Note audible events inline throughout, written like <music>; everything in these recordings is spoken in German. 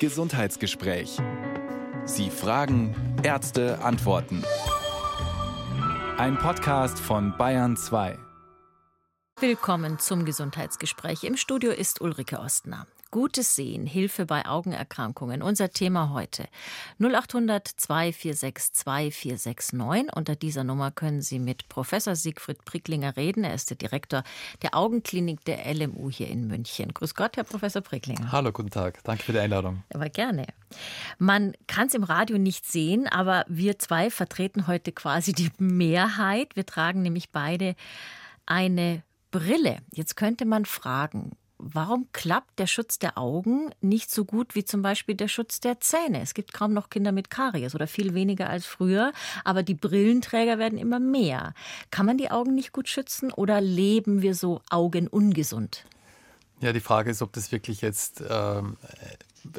Gesundheitsgespräch. Sie fragen, Ärzte antworten. Ein Podcast von Bayern 2. Willkommen zum Gesundheitsgespräch. Im Studio ist Ulrike Ostner. Gutes Sehen, Hilfe bei Augenerkrankungen. Unser Thema heute. 0800 246 2469. Unter dieser Nummer können Sie mit Professor Siegfried Pricklinger reden. Er ist der Direktor der Augenklinik der LMU hier in München. Grüß Gott, Herr Professor Pricklinger. Hallo, guten Tag. Danke für die Einladung. Aber gerne. Man kann es im Radio nicht sehen, aber wir zwei vertreten heute quasi die Mehrheit. Wir tragen nämlich beide eine Brille. Jetzt könnte man fragen, warum klappt der Schutz der Augen nicht so gut wie zum Beispiel der Schutz der Zähne? Es gibt kaum noch Kinder mit Karies oder viel weniger als früher, aber die Brillenträger werden immer mehr. Kann man die Augen nicht gut schützen oder leben wir so augenungesund? Ja, die Frage ist, ob das wirklich jetzt, ähm,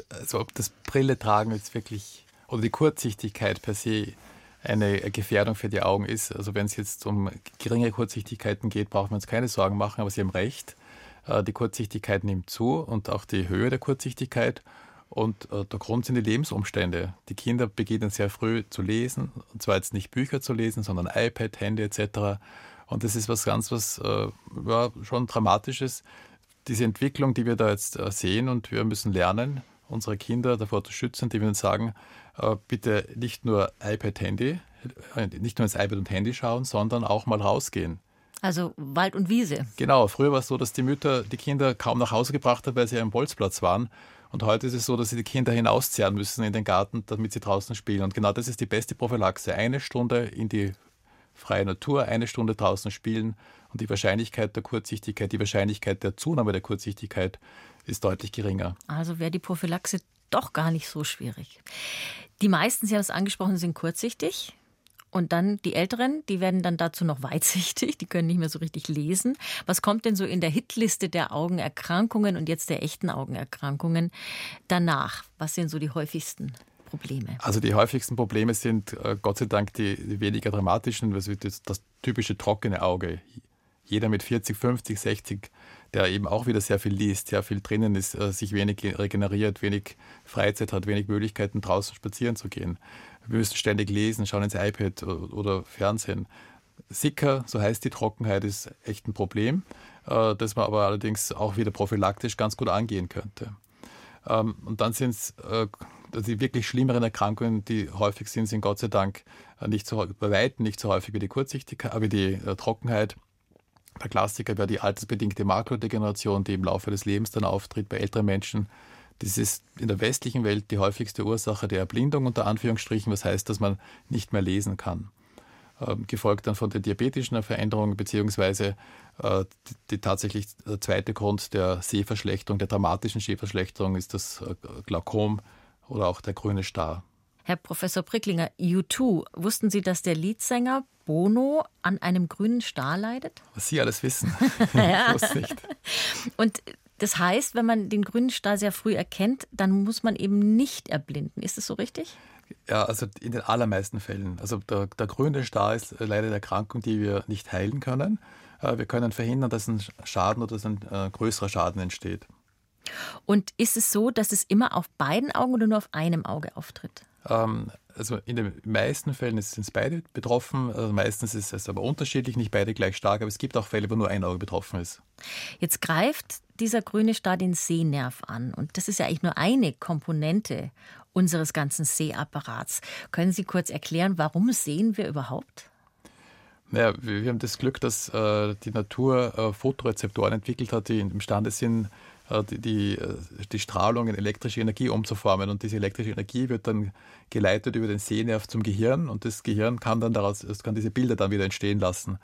also ob das Brille tragen jetzt wirklich oder die Kurzsichtigkeit per se eine Gefährdung für die Augen ist. Also wenn es jetzt um geringe Kurzsichtigkeiten geht, brauchen wir uns keine Sorgen machen, aber Sie haben recht die Kurzsichtigkeit nimmt zu und auch die Höhe der Kurzsichtigkeit. Und äh, der Grund sind die Lebensumstände. Die Kinder beginnen sehr früh zu lesen, und zwar jetzt nicht Bücher zu lesen, sondern iPad, Handy etc. Und das ist was ganz, was äh, ja, schon Dramatisches. Diese Entwicklung, die wir da jetzt äh, sehen und wir müssen lernen, unsere Kinder davor zu schützen, die wir sagen, äh, bitte nicht nur iPad, Handy, äh, nicht nur ins iPad und Handy schauen, sondern auch mal rausgehen. Also Wald und Wiese. Genau, früher war es so, dass die Mütter die Kinder kaum nach Hause gebracht haben, weil sie am Bolzplatz waren. Und heute ist es so, dass sie die Kinder hinauszerren müssen in den Garten, damit sie draußen spielen. Und genau das ist die beste Prophylaxe. Eine Stunde in die freie Natur, eine Stunde draußen spielen. Und die Wahrscheinlichkeit der Kurzsichtigkeit, die Wahrscheinlichkeit der Zunahme der Kurzsichtigkeit ist deutlich geringer. Also wäre die Prophylaxe doch gar nicht so schwierig. Die meisten, Sie haben es angesprochen, sind kurzsichtig. Und dann die Älteren, die werden dann dazu noch weitsichtig, die können nicht mehr so richtig lesen. Was kommt denn so in der Hitliste der Augenerkrankungen und jetzt der echten Augenerkrankungen danach? Was sind so die häufigsten? Probleme? Also die häufigsten Probleme sind äh, Gott sei Dank die, weniger dramatischen, das, das typische trockene Auge. Jeder mit 40, 50, 60, der eben auch wieder sehr viel liest, sehr viel drinnen ist, äh, sich wenig regeneriert, wenig Freizeit hat, wenig Möglichkeiten draußen spazieren zu gehen. Wir müssen ständig lesen, schauen ins iPad oder Fernsehen. Sicker, so heißt die Trockenheit, ist echt ein Problem, äh, das man aber allerdings auch wieder prophylaktisch ganz gut angehen könnte. Ähm, und dann sind es äh, die wirklich schlimmeren Erkrankungen, die häufig sind, sind Gott sei Dank äh, nicht so, bei weitem nicht so häufig wie die Kurzsichtigkeit, wie die Trockenheit. Der Klassiker wäre die altersbedingte Makrodegeneration, die im Laufe des Lebens dann auftritt bei älteren Menschen. Das ist in der westlichen Welt die häufigste Ursache der Erblindung unter Anführungsstrichen, was heißt, dass man nicht mehr lesen kann. Ähm, gefolgt dann von den diabetischen Veränderungen, beziehungsweise äh, die, die, tatsächlich der zweite Grund der Sehverschlechterung, der dramatischen Sehverschlechterung ist das äh, Glaukom oder auch der grüne Star. Herr Professor Pricklinger, U2, wussten Sie, dass der Leadsänger Bono an einem grünen Star leidet? Was Sie alles wissen. ja. <laughs> ich wusste nicht. Und das heißt, wenn man den grünen Star sehr früh erkennt, dann muss man eben nicht erblinden. Ist das so richtig? Ja, also in den allermeisten Fällen. Also der, der grüne Star ist leider eine Erkrankung, die wir nicht heilen können. Äh, wir können verhindern, dass ein Schaden oder dass ein äh, größerer Schaden entsteht. Und ist es so, dass es immer auf beiden Augen oder nur auf einem Auge auftritt? Ähm, also in den meisten Fällen sind es beide betroffen. Also meistens ist es aber unterschiedlich, nicht beide gleich stark, aber es gibt auch Fälle, wo nur ein Auge betroffen ist. Jetzt greift dieser grüne Star den Sehnerv an. Und das ist ja eigentlich nur eine Komponente unseres ganzen Sehapparats. Können Sie kurz erklären, warum sehen wir überhaupt? Naja, wir haben das Glück, dass äh, die Natur äh, Fotorezeptoren entwickelt hat, die imstande sind, die, die, äh, die, Strahlung in elektrische Energie umzuformen. Und diese elektrische Energie wird dann geleitet über den Sehnerv zum Gehirn und das Gehirn kann dann daraus, es kann diese Bilder dann wieder entstehen lassen.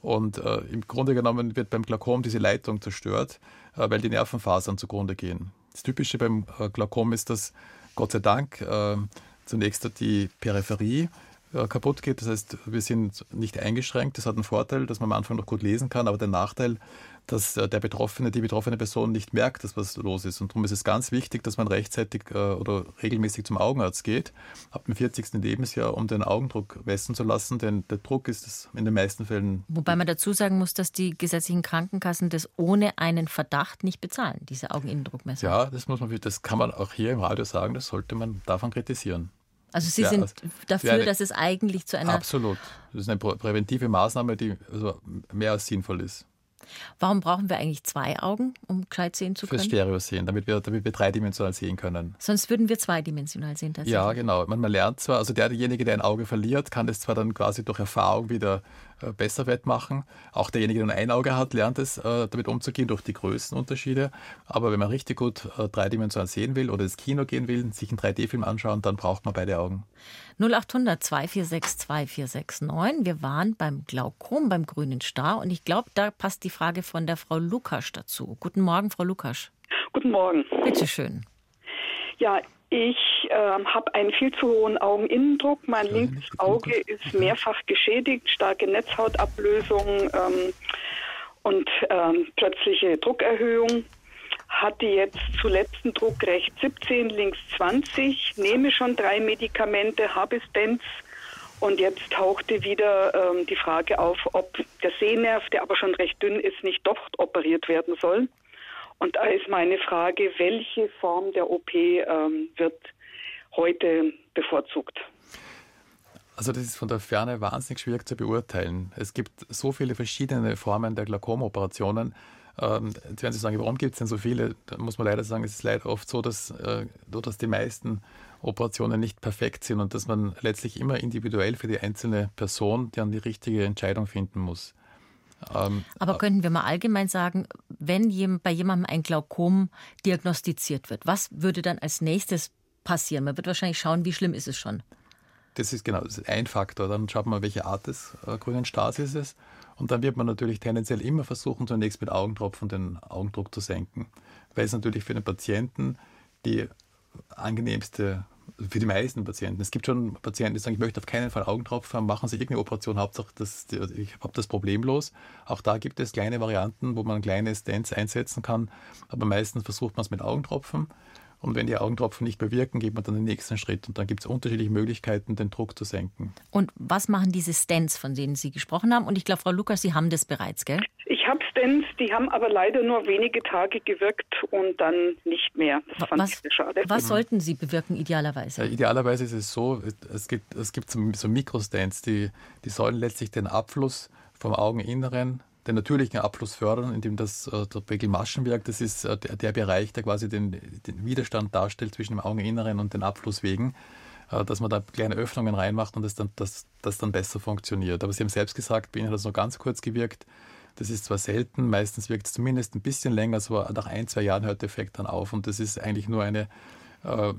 Und äh, im Grunde genommen wird beim Glaukom diese Leitung zerstört, äh, weil die Nervenfasern zugrunde gehen. Das Typische beim äh, Glaukom ist, dass Gott sei Dank äh, zunächst die Peripherie äh, kaputt geht. Das heißt, wir sind nicht eingeschränkt. Das hat einen Vorteil, dass man am Anfang noch gut lesen kann, aber der Nachteil, dass äh, der Betroffene, die betroffene Person nicht merkt, dass was los ist. Und darum ist es ganz wichtig, dass man rechtzeitig äh, oder regelmäßig zum Augenarzt geht, ab dem 40. Lebensjahr, um den Augendruck messen zu lassen, denn der Druck ist in den meisten Fällen. Wobei man dazu sagen muss, dass die gesetzlichen Krankenkassen das ohne einen Verdacht nicht bezahlen, diese Augeninnendruckmessung. Ja, das muss man, das kann man auch hier im Radio sagen, das sollte man davon kritisieren. Also Sie ja, sind also dafür, eine, dass es eigentlich zu einer. Absolut. Das ist eine präventive Maßnahme, die also mehr als sinnvoll ist. Warum brauchen wir eigentlich zwei Augen, um gescheit sehen zu können? Fürs Stereo sehen, damit wir, damit wir dreidimensional sehen können. Sonst würden wir zweidimensional sehen tatsächlich. Ja, genau. Man, man lernt zwar, also derjenige, der ein Auge verliert, kann das zwar dann quasi durch Erfahrung wieder äh, besser wettmachen. Auch derjenige, der ein Auge hat, lernt es, äh, damit umzugehen durch die Größenunterschiede. Aber wenn man richtig gut äh, dreidimensional sehen will oder ins Kino gehen will, sich einen 3D-Film anschauen, dann braucht man beide Augen. 0800 246 2469. Wir waren beim Glaukom, beim grünen Star. Und ich glaube, da passt die Frage von der Frau Lukasch dazu. Guten Morgen, Frau Lukasch. Guten Morgen. Bitte schön. Ja, ich äh, habe einen viel zu hohen Augeninnendruck. Mein ja, linkes Auge ist mehrfach geschädigt, starke Netzhautablösung ähm, und ähm, plötzliche Druckerhöhung. Hatte jetzt zuletzt einen Druck rechts 17, links 20, nehme schon drei Medikamente, habe Stents und jetzt tauchte wieder ähm, die Frage auf, ob der Sehnerv, der aber schon recht dünn ist, nicht doch operiert werden soll. Und da ist meine Frage, welche Form der OP ähm, wird heute bevorzugt? Also das ist von der Ferne wahnsinnig schwierig zu beurteilen. Es gibt so viele verschiedene Formen der Glaukomoperationen. Ähm, jetzt werden Sie sagen, warum gibt es denn so viele? Da muss man leider sagen, es ist leider oft so, dass, äh, dass die meisten Operationen nicht perfekt sind und dass man letztlich immer individuell für die einzelne Person dann die richtige Entscheidung finden muss. Ähm, Aber könnten wir mal allgemein sagen, wenn bei jemandem ein Glaukom diagnostiziert wird, was würde dann als nächstes passieren? Man wird wahrscheinlich schauen, wie schlimm ist es schon. Das ist genau das ist ein Faktor. Dann schaut man, welche Art des äh, grünen Stars ist es. Und dann wird man natürlich tendenziell immer versuchen, zunächst mit Augentropfen den Augendruck zu senken. Weil es natürlich für den Patienten die angenehmste für die meisten Patienten. Es gibt schon Patienten, die sagen, ich möchte auf keinen Fall Augentropfen haben, machen Sie irgendeine Operation, Hauptsache das, ich habe das problemlos. Auch da gibt es kleine Varianten, wo man kleine Stents einsetzen kann, aber meistens versucht man es mit Augentropfen. Und wenn die Augentropfen nicht bewirken, geht man dann den nächsten Schritt. Und dann gibt es unterschiedliche Möglichkeiten, den Druck zu senken. Und was machen diese Stents, von denen Sie gesprochen haben? Und ich glaube, Frau Lukas, Sie haben das bereits, gell? Ich habe Stents, die haben aber leider nur wenige Tage gewirkt und dann nicht mehr. Das fand was, ich schade. Was sollten sie bewirken, idealerweise? Ja, idealerweise ist es so, es gibt, es gibt so Mikrostents, die, die sollen letztlich den Abfluss vom Augeninneren den natürlichen Abfluss fördern, indem das äh, der Pegelmaschenwerk, das ist äh, der, der, Bereich, der quasi den, den, Widerstand darstellt zwischen dem Augeninneren und den Abflusswegen, äh, dass man da kleine Öffnungen reinmacht und das dann, das, das dann besser funktioniert. Aber Sie haben selbst gesagt, bei Ihnen hat das nur ganz kurz gewirkt. Das ist zwar selten, meistens wirkt es zumindest ein bisschen länger, so nach ein, zwei Jahren hört der Effekt dann auf und das ist eigentlich nur eine, äh,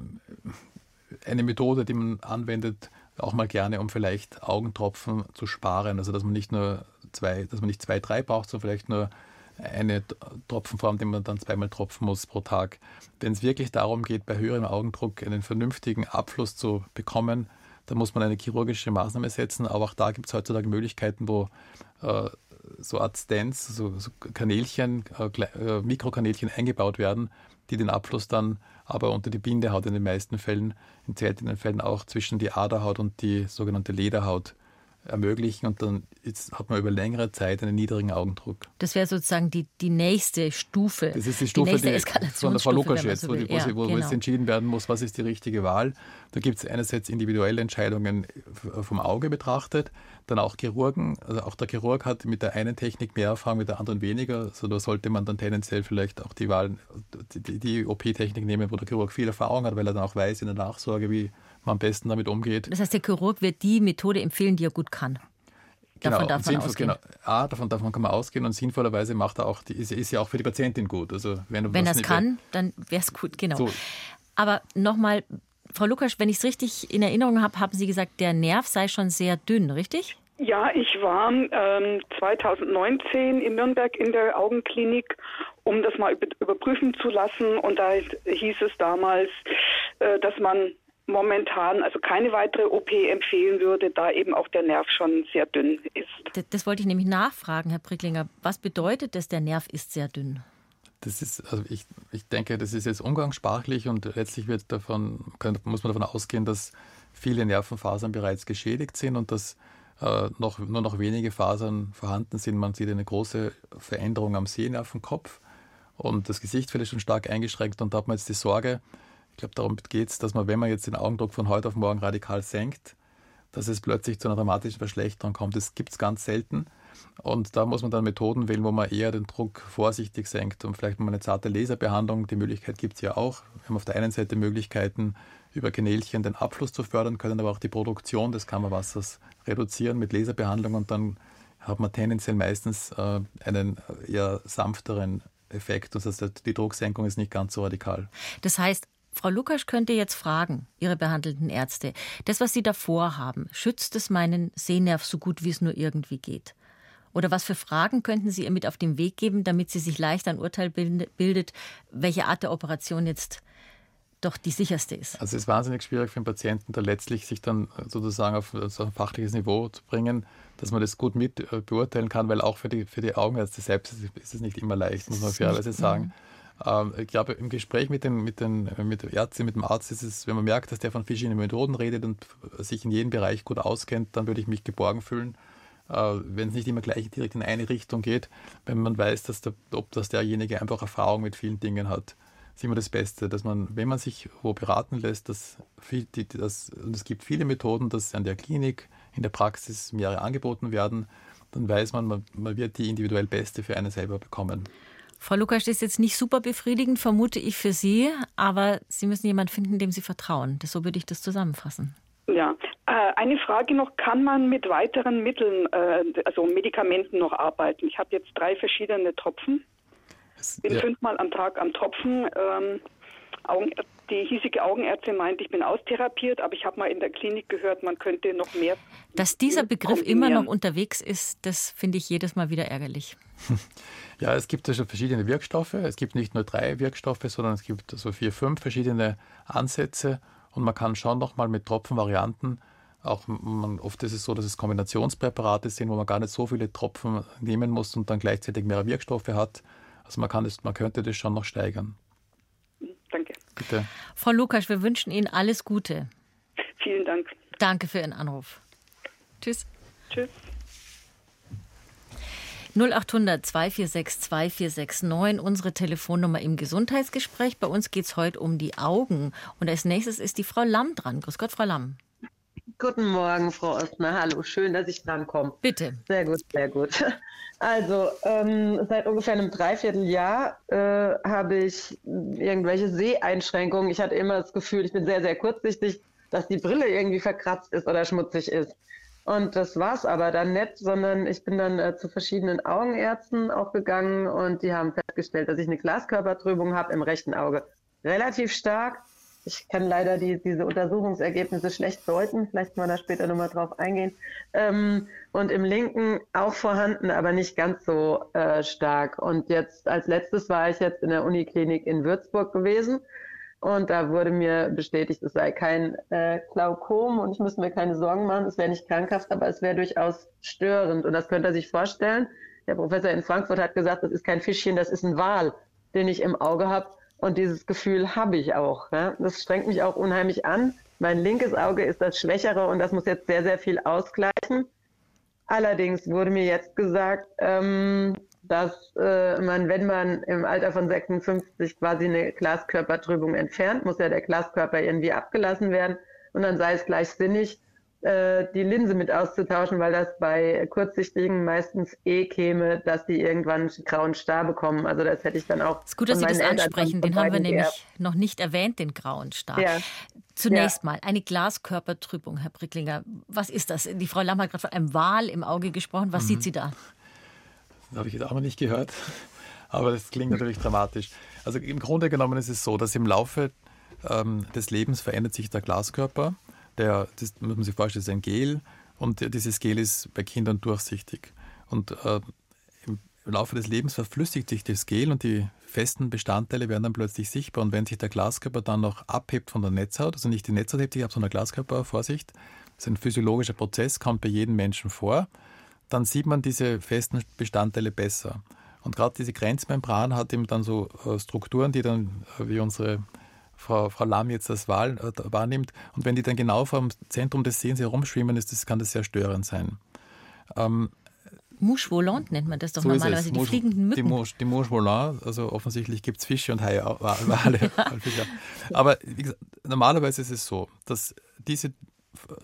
eine Methode, die man anwendet, auch mal gerne, um vielleicht Augentropfen zu sparen. Also dass man nicht nur zwei, dass man nicht zwei, drei braucht, sondern vielleicht nur eine Tropfenform, die man dann zweimal tropfen muss pro Tag. Wenn es wirklich darum geht, bei höherem Augendruck einen vernünftigen Abfluss zu bekommen, dann muss man eine chirurgische Maßnahme setzen. Aber auch da gibt es heutzutage Möglichkeiten, wo äh, so Art Stents, so, so Kanälchen, äh, äh, Mikrokanälchen eingebaut werden, die den Abfluss dann aber unter die Bindehaut in den meisten Fällen, in seltenen Fällen auch zwischen die Aderhaut und die sogenannte Lederhaut ermöglichen und dann jetzt hat man über längere Zeit einen niedrigen Augendruck. Das wäre sozusagen die, die nächste Stufe. Das ist die Stufe, die, die von der Frau Lukas jetzt, wo, die, wo, ja, wo genau. jetzt entschieden werden muss, was ist die richtige Wahl. Da gibt es einerseits individuelle Entscheidungen vom Auge betrachtet, dann auch Chirurgen, also auch der Chirurg hat mit der einen Technik mehr Erfahrung, mit der anderen weniger. Also da sollte man dann tendenziell vielleicht auch die Wahl, die, die OP-Technik nehmen, wo der Chirurg viel Erfahrung hat, weil er dann auch weiß in der Nachsorge, wie man am besten damit umgeht. Das heißt, der Chirurg wird die Methode empfehlen, die er gut kann. Davon genau, darf man sinnvoll, ausgehen. Genau. A, davon, davon kann man ausgehen und sinnvollerweise macht er auch, die, ist, ist ja auch für die Patientin gut. Also wenn wenn er es kann, dann wäre es gut, genau. So. Aber nochmal, Frau Lukas, wenn ich es richtig in Erinnerung habe, haben Sie gesagt, der Nerv sei schon sehr dünn, richtig? Ja, ich war ähm, 2019 in Nürnberg in der Augenklinik, um das mal überprüfen zu lassen. Und da hieß es damals, äh, dass man momentan also keine weitere OP empfehlen würde, da eben auch der Nerv schon sehr dünn ist. Das, das wollte ich nämlich nachfragen, Herr Pricklinger. Was bedeutet das, der Nerv ist sehr dünn? Das ist, also ich, ich denke, das ist jetzt umgangssprachlich und letztlich wird davon, kann, muss man davon ausgehen, dass viele Nervenfasern bereits geschädigt sind und dass äh, noch, nur noch wenige Fasern vorhanden sind. Man sieht eine große Veränderung am Sehnervenkopf und das Gesicht wird schon stark eingeschränkt und da hat man jetzt die Sorge, ich glaube, darum geht es, dass man, wenn man jetzt den Augendruck von heute auf morgen radikal senkt, dass es plötzlich zu einer dramatischen Verschlechterung kommt. Das gibt es ganz selten. Und da muss man dann Methoden wählen, wo man eher den Druck vorsichtig senkt und vielleicht mal eine zarte Laserbehandlung. Die Möglichkeit gibt es ja auch. Wir haben auf der einen Seite Möglichkeiten, über Kanälchen den Abfluss zu fördern, können aber auch die Produktion des Kammerwassers reduzieren mit Laserbehandlung und dann hat man tendenziell meistens äh, einen eher sanfteren Effekt. Das heißt, die Drucksenkung ist nicht ganz so radikal. Das heißt, Frau Lukas könnte jetzt fragen, Ihre behandelnden Ärzte, das, was Sie davor haben, schützt es meinen Sehnerv so gut, wie es nur irgendwie geht? Oder was für Fragen könnten Sie ihr mit auf den Weg geben, damit sie sich leicht ein Urteil bildet, welche Art der Operation jetzt doch die sicherste ist? Also es ist wahnsinnig schwierig für den Patienten, da letztlich sich dann sozusagen auf so ein fachliches Niveau zu bringen, dass man das gut mit äh, beurteilen kann, weil auch für die, für die Augenärzte selbst ist es nicht immer leicht, muss man fairerweise sagen. Mhm. Ähm, ich glaube, im Gespräch mit, den, mit, den, mit der Ärztin, mit dem Arzt ist es, wenn man merkt, dass der von verschiedenen Methoden redet und sich in jedem Bereich gut auskennt, dann würde ich mich geborgen fühlen. Äh, wenn es nicht immer gleich direkt in eine Richtung geht, wenn man weiß, dass, der, ob dass derjenige einfach Erfahrung mit vielen Dingen hat ist immer das Beste, dass man, wenn man sich wo beraten lässt, dass viel, die, das, und es gibt viele Methoden, dass an der Klinik, in der Praxis mehrere angeboten werden, dann weiß man, man, man wird die individuell Beste für einen selber bekommen. Frau Lukas, das ist jetzt nicht super befriedigend, vermute ich für Sie, aber Sie müssen jemanden finden, dem Sie vertrauen. Das, so würde ich das zusammenfassen. Ja, äh, eine Frage noch, kann man mit weiteren Mitteln, äh, also Medikamenten noch arbeiten? Ich habe jetzt drei verschiedene Tropfen, bin ja. fünfmal am Tag am Tropfen. Ähm, die hiesige Augenärztin meint, ich bin austherapiert, aber ich habe mal in der Klinik gehört, man könnte noch mehr. Dass dieser Begriff immer noch unterwegs ist, das finde ich jedes Mal wieder ärgerlich. <laughs> Ja, es gibt also verschiedene Wirkstoffe. Es gibt nicht nur drei Wirkstoffe, sondern es gibt so also vier, fünf verschiedene Ansätze. Und man kann schon nochmal mit Tropfenvarianten, auch man, oft ist es so, dass es Kombinationspräparate sind, wo man gar nicht so viele Tropfen nehmen muss und dann gleichzeitig mehr Wirkstoffe hat. Also man, kann das, man könnte das schon noch steigern. Danke. Bitte. Frau Lukas, wir wünschen Ihnen alles Gute. Vielen Dank. Danke für Ihren Anruf. Tschüss. Tschüss. 0800 246 2469, unsere Telefonnummer im Gesundheitsgespräch. Bei uns geht es heute um die Augen. Und als nächstes ist die Frau Lamm dran. Grüß Gott, Frau Lamm. Guten Morgen, Frau Ostner. Hallo, schön, dass ich drankomme. Bitte. Sehr gut, sehr gut. Also, ähm, seit ungefähr einem Dreivierteljahr äh, habe ich irgendwelche Seheinschränkungen. Ich hatte immer das Gefühl, ich bin sehr, sehr kurzsichtig, dass die Brille irgendwie verkratzt ist oder schmutzig ist. Und das war es aber dann nicht, sondern ich bin dann äh, zu verschiedenen Augenärzten auch gegangen und die haben festgestellt, dass ich eine Glaskörpertrübung habe im rechten Auge. Relativ stark. Ich kann leider die, diese Untersuchungsergebnisse schlecht deuten. Vielleicht mal da später nochmal drauf eingehen. Ähm, und im linken auch vorhanden, aber nicht ganz so äh, stark. Und jetzt als letztes war ich jetzt in der Uniklinik in Würzburg gewesen und da wurde mir bestätigt, es sei kein äh, Glaukom und ich müsste mir keine Sorgen machen, es wäre nicht krankhaft, aber es wäre durchaus störend. Und das könnte er sich vorstellen. Der Professor in Frankfurt hat gesagt, das ist kein Fischchen, das ist ein Wal, den ich im Auge habe. Und dieses Gefühl habe ich auch. Ja? Das strengt mich auch unheimlich an. Mein linkes Auge ist das Schwächere und das muss jetzt sehr, sehr viel ausgleichen. Allerdings wurde mir jetzt gesagt, ähm, dass äh, man, wenn man im Alter von 56 quasi eine Glaskörpertrübung entfernt, muss ja der Glaskörper irgendwie abgelassen werden und dann sei es gleich sinnig, äh, die Linse mit auszutauschen, weil das bei Kurzsichtigen meistens eh käme, dass die irgendwann einen grauen Star bekommen. Also das hätte ich dann auch. Es ist gut, dass Sie das ansprechen. Den haben wir nämlich noch nicht erwähnt, den grauen Star. Ja. Zunächst ja. mal eine Glaskörpertrübung, Herr Bricklinger. Was ist das? Die Frau Lamm hat gerade von einem Wal im Auge gesprochen. Was mhm. sieht sie da? Das habe ich jetzt auch noch nicht gehört. <laughs> Aber das klingt natürlich dramatisch. Also im Grunde genommen ist es so, dass im Laufe ähm, des Lebens verändert sich der Glaskörper. Der, das muss man sich vorstellen, ist ein Gel und dieses Gel ist bei Kindern durchsichtig. Und äh, im Laufe des Lebens verflüssigt sich das Gel und die festen Bestandteile werden dann plötzlich sichtbar. Und wenn sich der Glaskörper dann noch abhebt von der Netzhaut, also nicht die Netzhaut hebt sich ab, sondern der Glaskörper, Vorsicht, das ist ein physiologischer Prozess, kommt bei jedem Menschen vor, dann sieht man diese festen Bestandteile besser. Und gerade diese Grenzmembran hat eben dann so äh, Strukturen, die dann, äh, wie unsere Frau, Frau Lamm jetzt das Wahl, äh, wahrnimmt, und wenn die dann genau vor dem Zentrum des Sehens herumschwimmen, ist das, kann das sehr störend sein. Ähm, Mouche volante nennt man das doch so normalerweise, die fliegenden Mücken. Die Mouche, die Mouche volante, also offensichtlich gibt es Fische und Haie, Wale. <laughs> Aber gesagt, normalerweise ist es so, dass diese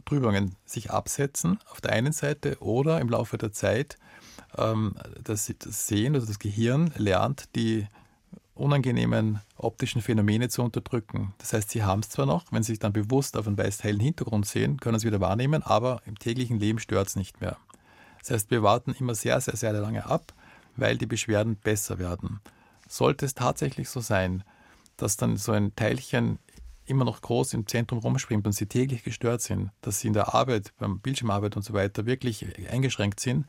Trübungen sich absetzen auf der einen Seite oder im Laufe der Zeit ähm, das, das Sehen, also das Gehirn lernt, die unangenehmen optischen Phänomene zu unterdrücken. Das heißt, sie haben es zwar noch, wenn sie sich dann bewusst auf einen weiß-hellen Hintergrund sehen, können sie wieder wahrnehmen, aber im täglichen Leben stört es nicht mehr. Das heißt, wir warten immer sehr, sehr, sehr lange ab, weil die Beschwerden besser werden. Sollte es tatsächlich so sein, dass dann so ein Teilchen immer noch groß im Zentrum rumspringt und sie täglich gestört sind, dass sie in der Arbeit, beim Bildschirmarbeit und so weiter wirklich eingeschränkt sind,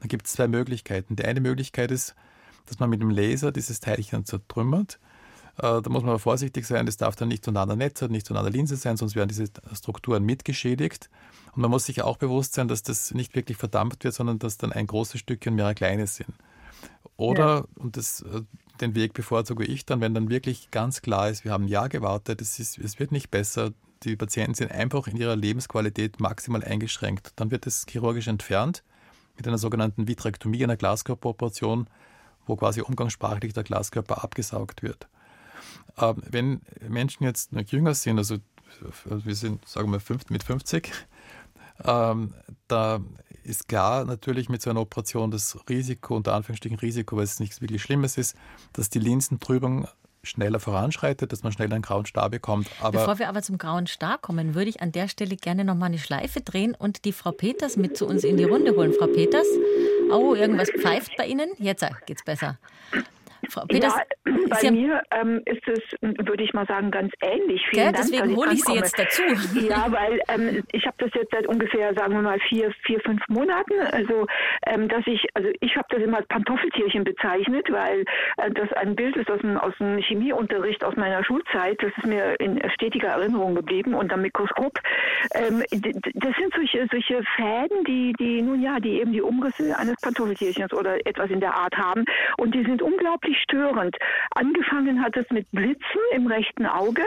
dann gibt es zwei Möglichkeiten. Die eine Möglichkeit ist, dass man mit dem Laser dieses Teilchen zertrümmert. Äh, da muss man aber vorsichtig sein, das darf dann nicht zu einer Netze, nicht zu einer Linse sein, sonst werden diese Strukturen mitgeschädigt. Und man muss sich auch bewusst sein, dass das nicht wirklich verdampft wird, sondern dass dann ein großes Stückchen mehrere kleine sind. Oder, ja. und das, äh, den Weg bevorzuge ich dann, wenn dann wirklich ganz klar ist, wir haben ein Jahr gewartet, es, ist, es wird nicht besser, die Patienten sind einfach in ihrer Lebensqualität maximal eingeschränkt. Dann wird es chirurgisch entfernt mit einer sogenannten Vitrektomie, einer Glaskörperoperation, wo quasi umgangssprachlich der Glaskörper abgesaugt wird. Ähm, wenn Menschen jetzt noch jünger sind, also wir sind, sagen wir, mit 50, ähm, da ist klar natürlich mit so einer Operation das Risiko, unter Anführungsstrichen Risiko, weil es nichts wirklich Schlimmes ist, dass die Linsentrübung schneller voranschreitet, dass man schneller einen grauen Star bekommt. Aber Bevor wir aber zum grauen Star kommen, würde ich an der Stelle gerne noch mal eine Schleife drehen und die Frau Peters mit zu uns in die Runde holen. Frau Peters, oh, irgendwas pfeift bei Ihnen? Jetzt geht's besser. Frau Peters, ja, bei Sie mir ähm, ist es, würde ich mal sagen, ganz ähnlich. Vielen Dank, deswegen hole ich Sie jetzt dazu. <laughs> Ja, weil ähm, ich habe das jetzt seit ungefähr, sagen wir mal, vier, vier fünf Monaten. Also, ähm, dass ich, also ich habe das immer als Pantoffeltierchen bezeichnet, weil äh, das ein Bild ist aus dem, aus dem Chemieunterricht aus meiner Schulzeit. Das ist mir in stetiger Erinnerung geblieben unter Mikroskop. Ähm, das sind solche, solche Fäden, die, die, nun ja, die eben die Umrisse eines Pantoffeltierchens oder etwas in der Art haben. Und die sind unglaublich störend. Angefangen hat es mit Blitzen im rechten Auge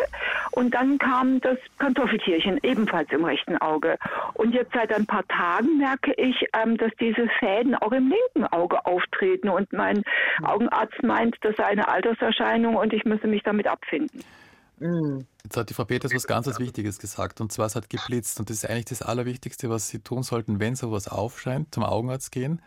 und dann kam das Kartoffeltierchen ebenfalls im rechten Auge. Und jetzt seit ein paar Tagen merke ich, ähm, dass diese Fäden auch im linken Auge auftreten und mein Augenarzt meint, das sei eine Alterserscheinung und ich müsse mich damit abfinden. Jetzt hat die Frau Peters was ganz was Wichtiges gesagt und zwar es hat geblitzt und das ist eigentlich das Allerwichtigste, was Sie tun sollten, wenn sowas aufscheint, zum Augenarzt gehen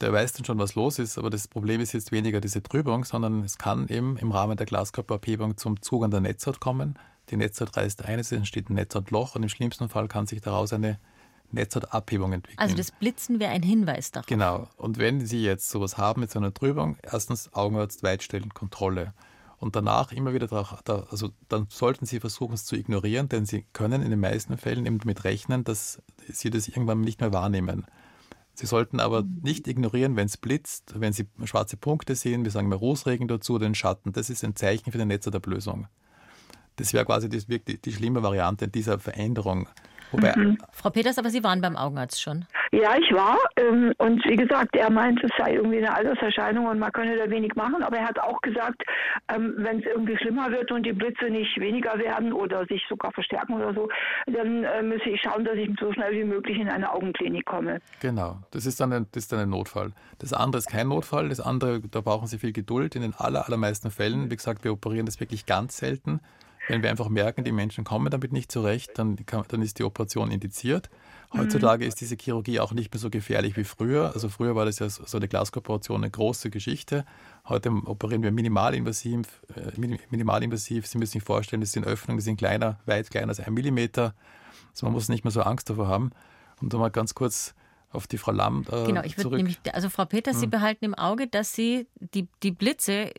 der weiß dann schon, was los ist, aber das Problem ist jetzt weniger diese Trübung, sondern es kann eben im Rahmen der Glaskörperabhebung zum Zug an der Netzhaut kommen. Die Netzhaut reißt ein, es entsteht ein Netzhautloch und im schlimmsten Fall kann sich daraus eine Netzhautabhebung entwickeln. Also das Blitzen wäre ein Hinweis darauf. Genau. Und wenn Sie jetzt sowas haben mit so einer Trübung, erstens Augenarzt weitstellen, Kontrolle. Und danach immer wieder darauf, also dann sollten Sie versuchen, es zu ignorieren, denn Sie können in den meisten Fällen eben damit rechnen, dass Sie das irgendwann nicht mehr wahrnehmen. Sie sollten aber nicht ignorieren, wenn es blitzt, wenn Sie schwarze Punkte sehen, wir sagen mal Rußregen dazu, den Schatten. Das ist ein Zeichen für den Netzhautablösung. Das wäre quasi die, die, die schlimme Variante dieser Veränderung. Wobei, mhm. Frau Peters, aber Sie waren beim Augenarzt schon. Ja, ich war. Ähm, und wie gesagt, er meint, es sei irgendwie eine Alterserscheinung und man könne da wenig machen. Aber er hat auch gesagt, ähm, wenn es irgendwie schlimmer wird und die Blitze nicht weniger werden oder sich sogar verstärken oder so, dann äh, müsse ich schauen, dass ich so schnell wie möglich in eine Augenklinik komme. Genau, das ist dann ein, das ist dann ein Notfall. Das andere ist kein Notfall. Das andere, da brauchen Sie viel Geduld. In den aller, allermeisten Fällen, wie gesagt, wir operieren das wirklich ganz selten. Wenn wir einfach merken, die Menschen kommen damit nicht zurecht, dann, kann, dann ist die Operation indiziert. Heutzutage mhm. ist diese Chirurgie auch nicht mehr so gefährlich wie früher. Also früher war das ja so eine Glaskooperation eine große Geschichte. Heute operieren wir minimalinvasiv. Äh, minimalinvasiv. Sie müssen sich vorstellen, das sind Öffnungen, die sind kleiner, weit kleiner als ein Millimeter. Also man muss nicht mehr so Angst davor haben. Und um mal ganz kurz auf die Frau Lamm äh, Genau, ich würde nämlich, also Frau Peters, hm. Sie behalten im Auge, dass Sie die, die Blitze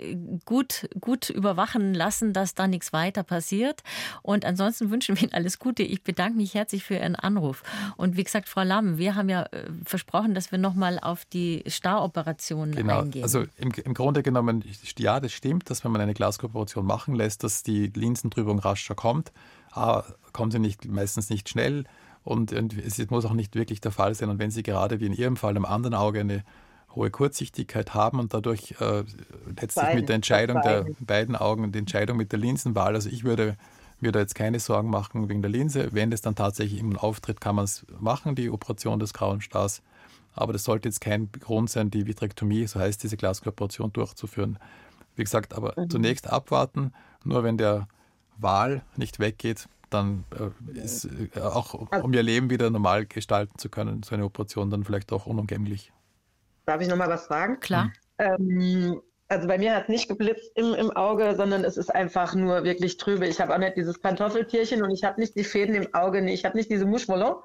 gut, gut überwachen lassen, dass da nichts weiter passiert. Und ansonsten wünschen wir Ihnen alles Gute. Ich bedanke mich herzlich für Ihren Anruf. Und wie gesagt, Frau Lamm, wir haben ja äh, versprochen, dass wir nochmal auf die Staroperation genau. eingehen. Also im, im Grunde genommen, ja, das stimmt, dass wenn man eine Glaskooperation machen lässt, dass die Linsentrübung rascher kommt. A, kommt sie nicht, meistens nicht schnell und es muss auch nicht wirklich der Fall sein. Und wenn Sie gerade wie in Ihrem Fall am anderen Auge eine hohe Kurzsichtigkeit haben und dadurch äh, letztlich beiden, mit der Entscheidung der beiden Augen, die Entscheidung mit der Linsenwahl, also ich würde mir da jetzt keine Sorgen machen wegen der Linse. Wenn es dann tatsächlich im auftritt, kann man es machen, die Operation des grauen Stars. Aber das sollte jetzt kein Grund sein, die Vitrektomie, so heißt diese Glaskooperation, durchzuführen. Wie gesagt, aber mhm. zunächst abwarten. Nur wenn der Wahl nicht weggeht, dann äh, ist äh, auch, um ihr Leben wieder normal gestalten zu können, so eine Operation dann vielleicht auch unumgänglich. Darf ich nochmal was fragen? Klar. Ähm, also bei mir hat es nicht geblitzt im, im Auge, sondern es ist einfach nur wirklich trübe. Ich habe auch nicht dieses Pantoffeltierchen und ich habe nicht die Fäden im Auge, ich habe nicht diese Mouche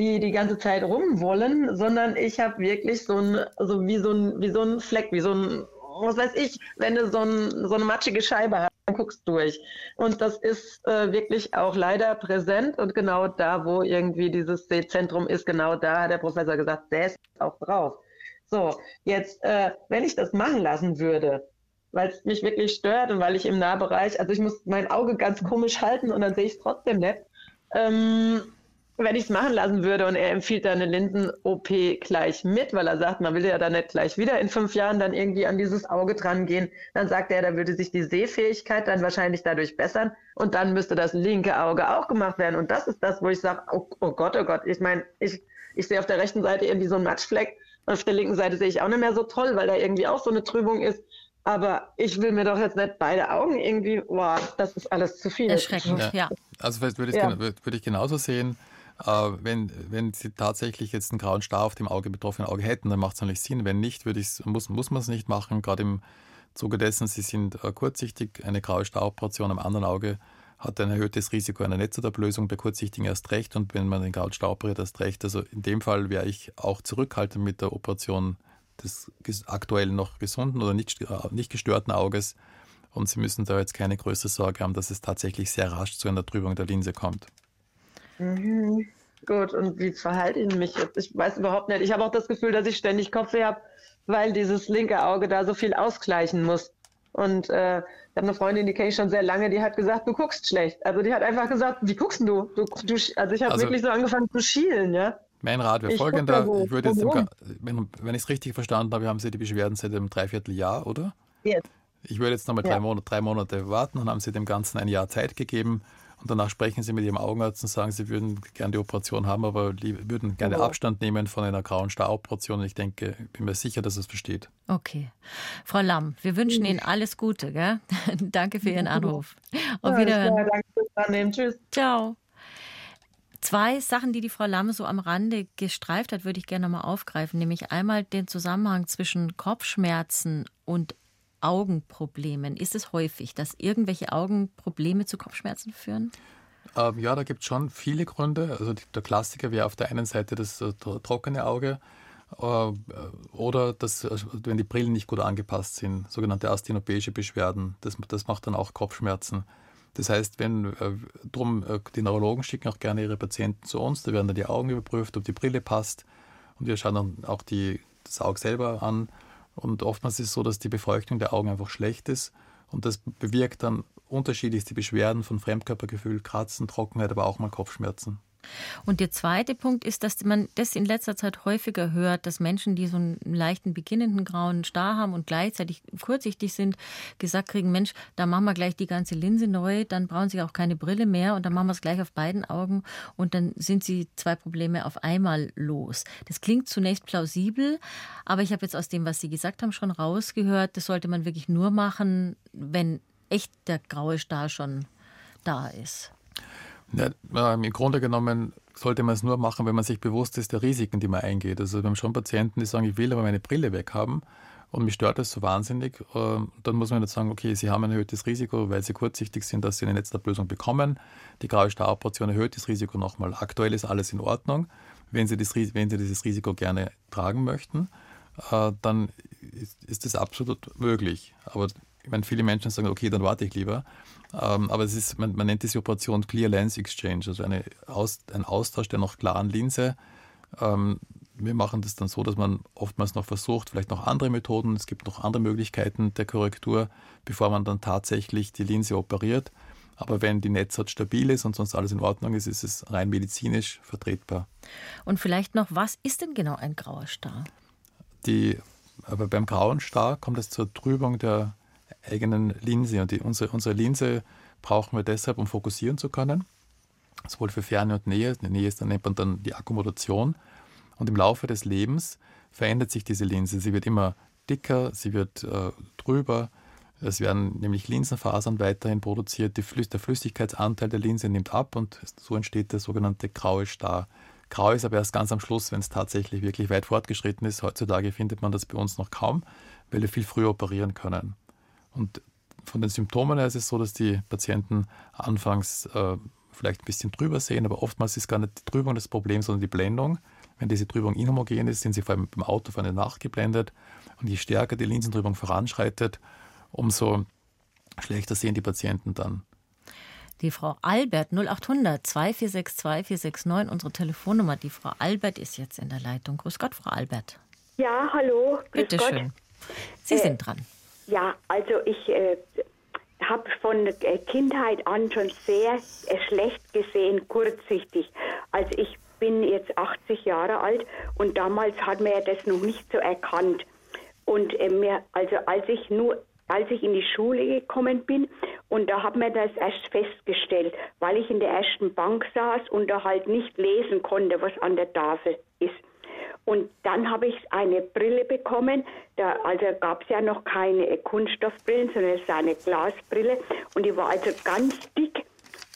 die die ganze Zeit rumwollen, sondern ich habe wirklich so ein, also wie so ein, wie so ein Fleck, wie so ein, was weiß ich, wenn du so, ein, so eine matschige Scheibe hast dann guckst durch. Und das ist äh, wirklich auch leider präsent und genau da, wo irgendwie dieses Sehzentrum ist, genau da hat der Professor gesagt, der ist auch drauf. So, jetzt, äh, wenn ich das machen lassen würde, weil es mich wirklich stört und weil ich im Nahbereich, also ich muss mein Auge ganz komisch halten und dann sehe ich es trotzdem nicht. Ähm, wenn ich es machen lassen würde und er empfiehlt da eine Linden-OP gleich mit, weil er sagt, man will ja da nicht gleich wieder in fünf Jahren dann irgendwie an dieses Auge dran gehen, dann sagt er, da würde sich die Sehfähigkeit dann wahrscheinlich dadurch bessern und dann müsste das linke Auge auch gemacht werden. Und das ist das, wo ich sage, oh, oh, Gott, oh Gott, ich meine, ich, ich sehe auf der rechten Seite irgendwie so einen Matschfleck und auf der linken Seite sehe ich auch nicht mehr so toll, weil da irgendwie auch so eine Trübung ist. Aber ich will mir doch jetzt nicht beide Augen irgendwie, boah, das ist alles zu viel. Erschreckend, ja. ja. Also würde ich, ja. würde ich genauso sehen. Äh, wenn, wenn Sie tatsächlich jetzt einen grauen Star auf dem Auge, betroffenen Auge hätten, dann macht es natürlich Sinn. Wenn nicht, würde muss, muss man es nicht machen. Gerade im Zuge dessen, Sie sind äh, kurzsichtig, eine graue Staroperation am anderen Auge hat ein erhöhtes Risiko einer Netzhautablösung, bei Kurzsichtigen erst recht und wenn man den grauen Star operiert, erst recht. Also in dem Fall wäre ich auch zurückhaltend mit der Operation des aktuell noch gesunden oder nicht, äh, nicht gestörten Auges. Und Sie müssen da jetzt keine größere Sorge haben, dass es tatsächlich sehr rasch zu einer Trübung der Linse kommt. Mhm. Gut, und wie verhalte ich mich jetzt? Ich weiß überhaupt nicht. Ich habe auch das Gefühl, dass ich ständig Kopfweh habe, weil dieses linke Auge da so viel ausgleichen muss. Und äh, ich habe eine Freundin, die kenne ich schon sehr lange, die hat gesagt, du guckst schlecht. Also die hat einfach gesagt, wie guckst du? du, du also ich habe also, wirklich so angefangen zu schielen, ja. Mein Rat wäre folgender. So ich würde jetzt, im, wenn, wenn ich es richtig verstanden habe, haben Sie die Beschwerden seit einem Dreivierteljahr, oder? Yes. Ich würde jetzt nochmal ja. drei, Monate, drei Monate warten und haben Sie dem Ganzen ein Jahr Zeit gegeben und danach sprechen Sie mit Ihrem Augenarzt und sagen, Sie würden gerne die Operation haben, aber würden gerne genau. Abstand nehmen von einer grauen Staroperation. Und ich denke, bin mir sicher, dass es versteht. Okay. Frau Lamm, wir wünschen Ihnen alles Gute. Gell? <laughs> danke für Ihren Anruf. Auf ja, Wiederhören. Ja, danke fürs Annehmen. Tschüss. Ciao. Zwei Sachen, die die Frau Lamm so am Rande gestreift hat, würde ich gerne mal aufgreifen. Nämlich einmal den Zusammenhang zwischen Kopfschmerzen und Augenproblemen? Ist es häufig, dass irgendwelche Augenprobleme zu Kopfschmerzen führen? Ähm, ja, da gibt es schon viele Gründe. Also der Klassiker wäre auf der einen Seite das äh, trockene Auge äh, oder das, also wenn die Brillen nicht gut angepasst sind, sogenannte astenopäische Beschwerden. Das, das macht dann auch Kopfschmerzen. Das heißt, wenn äh, drum äh, die Neurologen schicken auch gerne ihre Patienten zu uns, da werden dann die Augen überprüft, ob die Brille passt und wir schauen dann auch die, das Auge selber an und oftmals ist es so, dass die Befeuchtung der Augen einfach schlecht ist. Und das bewirkt dann unterschiedlichste Beschwerden von Fremdkörpergefühl, Kratzen, Trockenheit, aber auch mal Kopfschmerzen. Und der zweite Punkt ist, dass man das in letzter Zeit häufiger hört, dass Menschen, die so einen leichten beginnenden grauen Star haben und gleichzeitig kurzsichtig sind, gesagt kriegen, Mensch, da machen wir gleich die ganze Linse neu, dann brauchen sie auch keine Brille mehr und dann machen wir es gleich auf beiden Augen und dann sind sie zwei Probleme auf einmal los. Das klingt zunächst plausibel, aber ich habe jetzt aus dem, was Sie gesagt haben, schon rausgehört, das sollte man wirklich nur machen, wenn echt der graue Star schon da ist. Ja, Im Grunde genommen sollte man es nur machen, wenn man sich bewusst ist der Risiken, die man eingeht. Also wir haben schon Patienten, die sagen, ich will aber meine Brille weghaben und mich stört das so wahnsinnig. Ähm, dann muss man jetzt sagen, okay, Sie haben ein erhöhtes Risiko, weil Sie kurzsichtig sind, dass Sie eine Netztablösung bekommen. Die graue Staroperation erhöht das Risiko nochmal. Aktuell ist alles in Ordnung. wenn sie, das, wenn sie dieses Risiko gerne tragen möchten, äh, dann ist, ist das absolut möglich. Aber ich meine, viele Menschen sagen, okay, dann warte ich lieber. Ähm, aber es ist, man, man, nennt diese Operation Clear Lens Exchange, also eine Aus, ein Austausch der noch klaren Linse. Ähm, wir machen das dann so, dass man oftmals noch versucht, vielleicht noch andere Methoden, es gibt noch andere Möglichkeiten der Korrektur, bevor man dann tatsächlich die Linse operiert. Aber wenn die Netzhaut stabil ist und sonst alles in Ordnung ist, ist es rein medizinisch vertretbar. Und vielleicht noch, was ist denn genau ein grauer Star? Die, aber beim grauen Star kommt es zur Trübung der eigenen Linse. Und die, unsere, unsere Linse brauchen wir deshalb, um fokussieren zu können. Sowohl für Ferne und Nähe. Die Nähe ist dann, nennt man dann die Akkommodation. Und im Laufe des Lebens verändert sich diese Linse. Sie wird immer dicker, sie wird äh, trüber. Es werden nämlich Linsenfasern weiterhin produziert. Flüss der Flüssigkeitsanteil der Linse nimmt ab und so entsteht der sogenannte graue Star. Grau ist aber erst ganz am Schluss, wenn es tatsächlich wirklich weit fortgeschritten ist. Heutzutage findet man das bei uns noch kaum, weil wir viel früher operieren können. Und von den Symptomen her ist es so, dass die Patienten anfangs äh, vielleicht ein bisschen drüber sehen, aber oftmals ist gar nicht die Trübung das Problem, sondern die Blendung. Wenn diese Trübung inhomogen ist, sind sie vor allem beim Auto vorne nachgeblendet. Und je stärker die Linsentrübung voranschreitet, umso schlechter sehen die Patienten dann. Die Frau Albert 0800 2462 469, unsere Telefonnummer. Die Frau Albert ist jetzt in der Leitung. Grüß Gott, Frau Albert. Ja, hallo. Bitte schön. Sie äh, sind dran. Ja, also ich äh, habe von Kindheit an schon sehr äh, schlecht gesehen, kurzsichtig. Also ich bin jetzt 80 Jahre alt und damals hat man ja das noch nicht so erkannt. Und äh, mir, also als ich nur als ich in die Schule gekommen bin und da hat man das erst festgestellt, weil ich in der ersten Bank saß und da halt nicht lesen konnte, was an der Tafel ist. Und dann habe ich eine Brille bekommen. Da, also gab es ja noch keine Kunststoffbrillen, sondern es war eine Glasbrille. Und die war also ganz dick.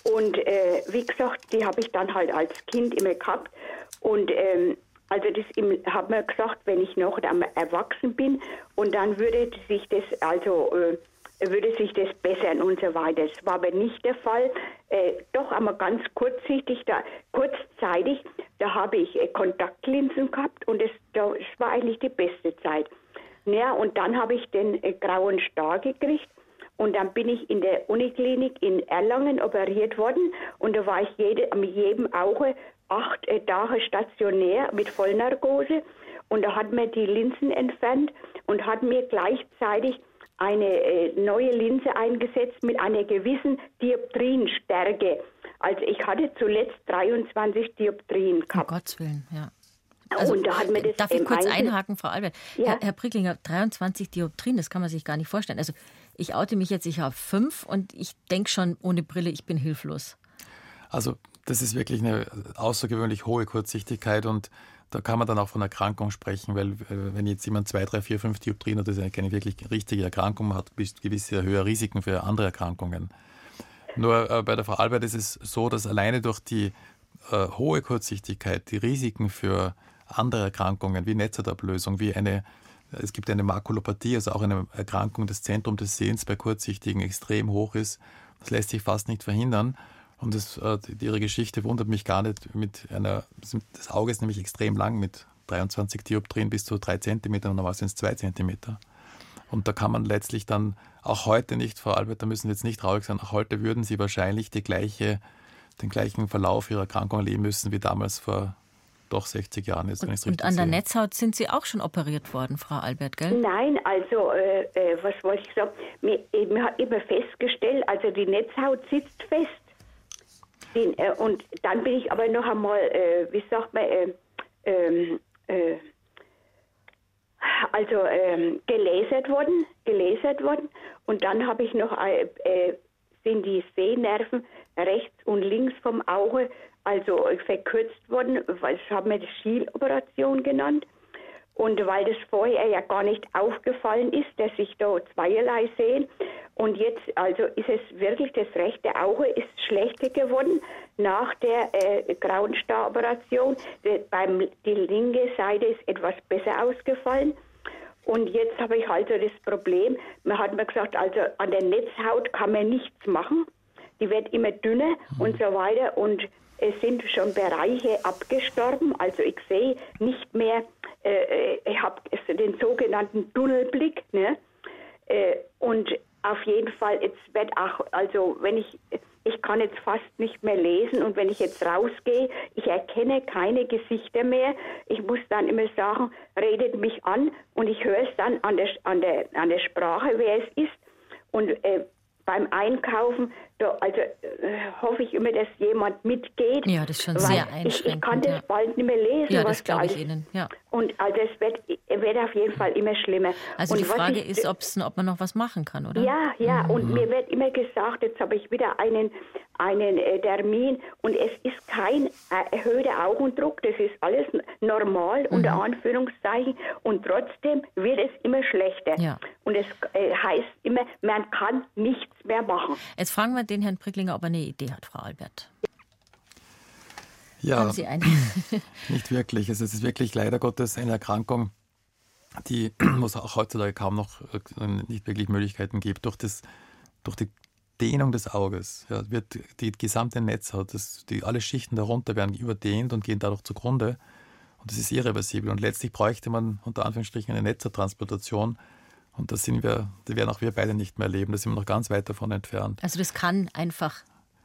Und äh, wie gesagt, die habe ich dann halt als Kind immer gehabt. Und ähm, also das hat mir gesagt, wenn ich noch erwachsen bin und dann würde sich das also äh, würde sich das bessern und so weiter. Das war aber nicht der Fall. Äh, doch einmal ganz kurzsichtig, da, kurzzeitig, da habe ich äh, Kontaktlinsen gehabt und es, das war eigentlich die beste Zeit. Ja, und dann habe ich den äh, grauen Star gekriegt und dann bin ich in der Uniklinik in Erlangen operiert worden und da war ich jede, mit jedem Auge acht äh, Tage stationär mit Vollnarkose und da hat mir die Linsen entfernt und hat mir gleichzeitig eine äh, neue Linse eingesetzt mit einer gewissen Dioptrienstärke. Also ich hatte zuletzt 23 Dioptrien gehabt. Um Gottes Willen, ja. Also, und da hat mir das darf ich kurz einhaken, Frau Albert? Ja. Herr, Herr Pricklinger, 23 Dioptrien, das kann man sich gar nicht vorstellen. Also ich oute mich jetzt, ich habe fünf und ich denke schon ohne Brille, ich bin hilflos. Also das ist wirklich eine außergewöhnlich hohe Kurzsichtigkeit und da kann man dann auch von Erkrankung sprechen, weil äh, wenn jetzt jemand zwei, drei, vier, fünf Dioptrien hat, das ist keine wirklich richtige Erkrankung, hat gewisse höhere Risiken für andere Erkrankungen. Nur äh, bei der Frau Albert ist es so, dass alleine durch die äh, hohe Kurzsichtigkeit die Risiken für andere Erkrankungen wie Netzhautablösung, wie eine, es gibt eine Makulopathie, also auch eine Erkrankung des Zentrums des Sehens bei Kurzsichtigen extrem hoch ist. Das lässt sich fast nicht verhindern. Und das, äh, ihre Geschichte wundert mich gar nicht mit einer, das Auge ist nämlich extrem lang mit 23 Dioptrien bis zu 3 cm und normal sind es 2 cm. Und da kann man letztlich dann auch heute nicht, Frau Albert, da müssen wir jetzt nicht traurig sein, auch heute würden Sie wahrscheinlich die gleiche, den gleichen Verlauf Ihrer Erkrankung erleben müssen wie damals vor doch 60 Jahren. Jetzt, und, und an der Netzhaut sind Sie auch schon operiert worden, Frau Albert, gell? Nein, also äh, äh was wollte ich sagen? Mir, mir hat immer festgestellt, also die Netzhaut sitzt fest. Den, äh, und dann bin ich aber noch einmal, äh, wie sagt man, äh, ähm, äh also ähm, gelasert worden, gelasert worden. Und dann habe ich noch, äh, äh, sind die Sehnerven rechts und links vom Auge also verkürzt worden, das haben wir die Schieloperation genannt. Und weil das vorher ja gar nicht aufgefallen ist, dass ich da zweierlei sehe. Und jetzt also ist es wirklich, das rechte Auge ist schlechter geworden nach der äh, grauen Staroperation. Beim, die linke Seite ist etwas besser ausgefallen. Und jetzt habe ich also das Problem, man hat mir gesagt, also an der Netzhaut kann man nichts machen. die wird immer dünner und so weiter und es sind schon Bereiche abgestorben. Also ich sehe nicht mehr, äh, ich habe den sogenannten Tunnelblick. Ne? Äh, und auf jeden Fall, jetzt wird auch, also wenn ich, ich kann jetzt fast nicht mehr lesen und wenn ich jetzt rausgehe, ich erkenne keine Gesichter mehr. Ich muss dann immer sagen, redet mich an und ich höre es dann an der, an der, an der Sprache, wer es ist. Und äh, beim Einkaufen, da, also äh, hoffe ich immer, dass jemand mitgeht. Ja, das ist schon sehr einschränkend. Ich, ich kann das ja. bald nicht mehr lesen. Ja, das glaube ich Ihnen. Ja. Und also es wird, wird auf jeden Fall immer schlimmer. Also und die Frage ich, ist, ob man noch was machen kann, oder? Ja, ja. Mhm. Und mir wird immer gesagt, jetzt habe ich wieder einen, einen äh, Termin und es ist kein äh, erhöhter Augendruck, das ist alles normal mhm. unter Anführungszeichen und trotzdem wird es immer schlechter. Ja. Und es äh, heißt immer, man kann nichts mehr machen. Jetzt fragen wir den Herrn Pricklinger, ob er eine Idee hat, Frau Albert. Ja, Haben Sie eine? <laughs> nicht wirklich. Es ist wirklich leider Gottes eine Erkrankung, die <clears throat> es auch heutzutage kaum noch äh, nicht wirklich Möglichkeiten gibt. Durch, das, durch die Dehnung des Auges ja, wird die gesamte Netzhaut, das, die, alle Schichten darunter werden überdehnt und gehen dadurch zugrunde. Und das ist irreversibel. Und letztlich bräuchte man unter Anführungsstrichen eine Netzhauttransplantation. Und das sind wir, das werden auch wir beide nicht mehr erleben. Da sind wir noch ganz weit davon entfernt. Also das kann einfach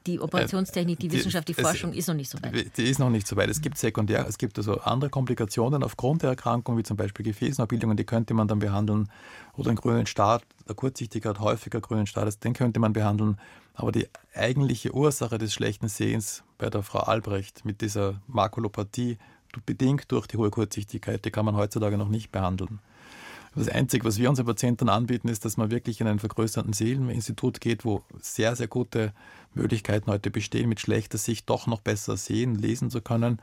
die Operationstechnik, die, die Wissenschaft, die es, Forschung ist noch nicht so weit. Die ist noch nicht so weit. Es gibt sekundär, es gibt also andere Komplikationen aufgrund der Erkrankung, wie zum Beispiel Gefäßnachbildungen, die könnte man dann behandeln. Oder einen grünen Star, der Kurzsichtigkeit, häufiger grünen Star, den könnte man behandeln. Aber die eigentliche Ursache des schlechten Sehens bei der Frau Albrecht mit dieser Makulopathie, bedingt durch die hohe Kurzsichtigkeit, die kann man heutzutage noch nicht behandeln. Das Einzige, was wir unseren Patienten anbieten, ist, dass man wirklich in einen vergrößerten Seeleninstitut geht, wo sehr, sehr gute Möglichkeiten heute bestehen, mit schlechter Sicht doch noch besser sehen, lesen zu können.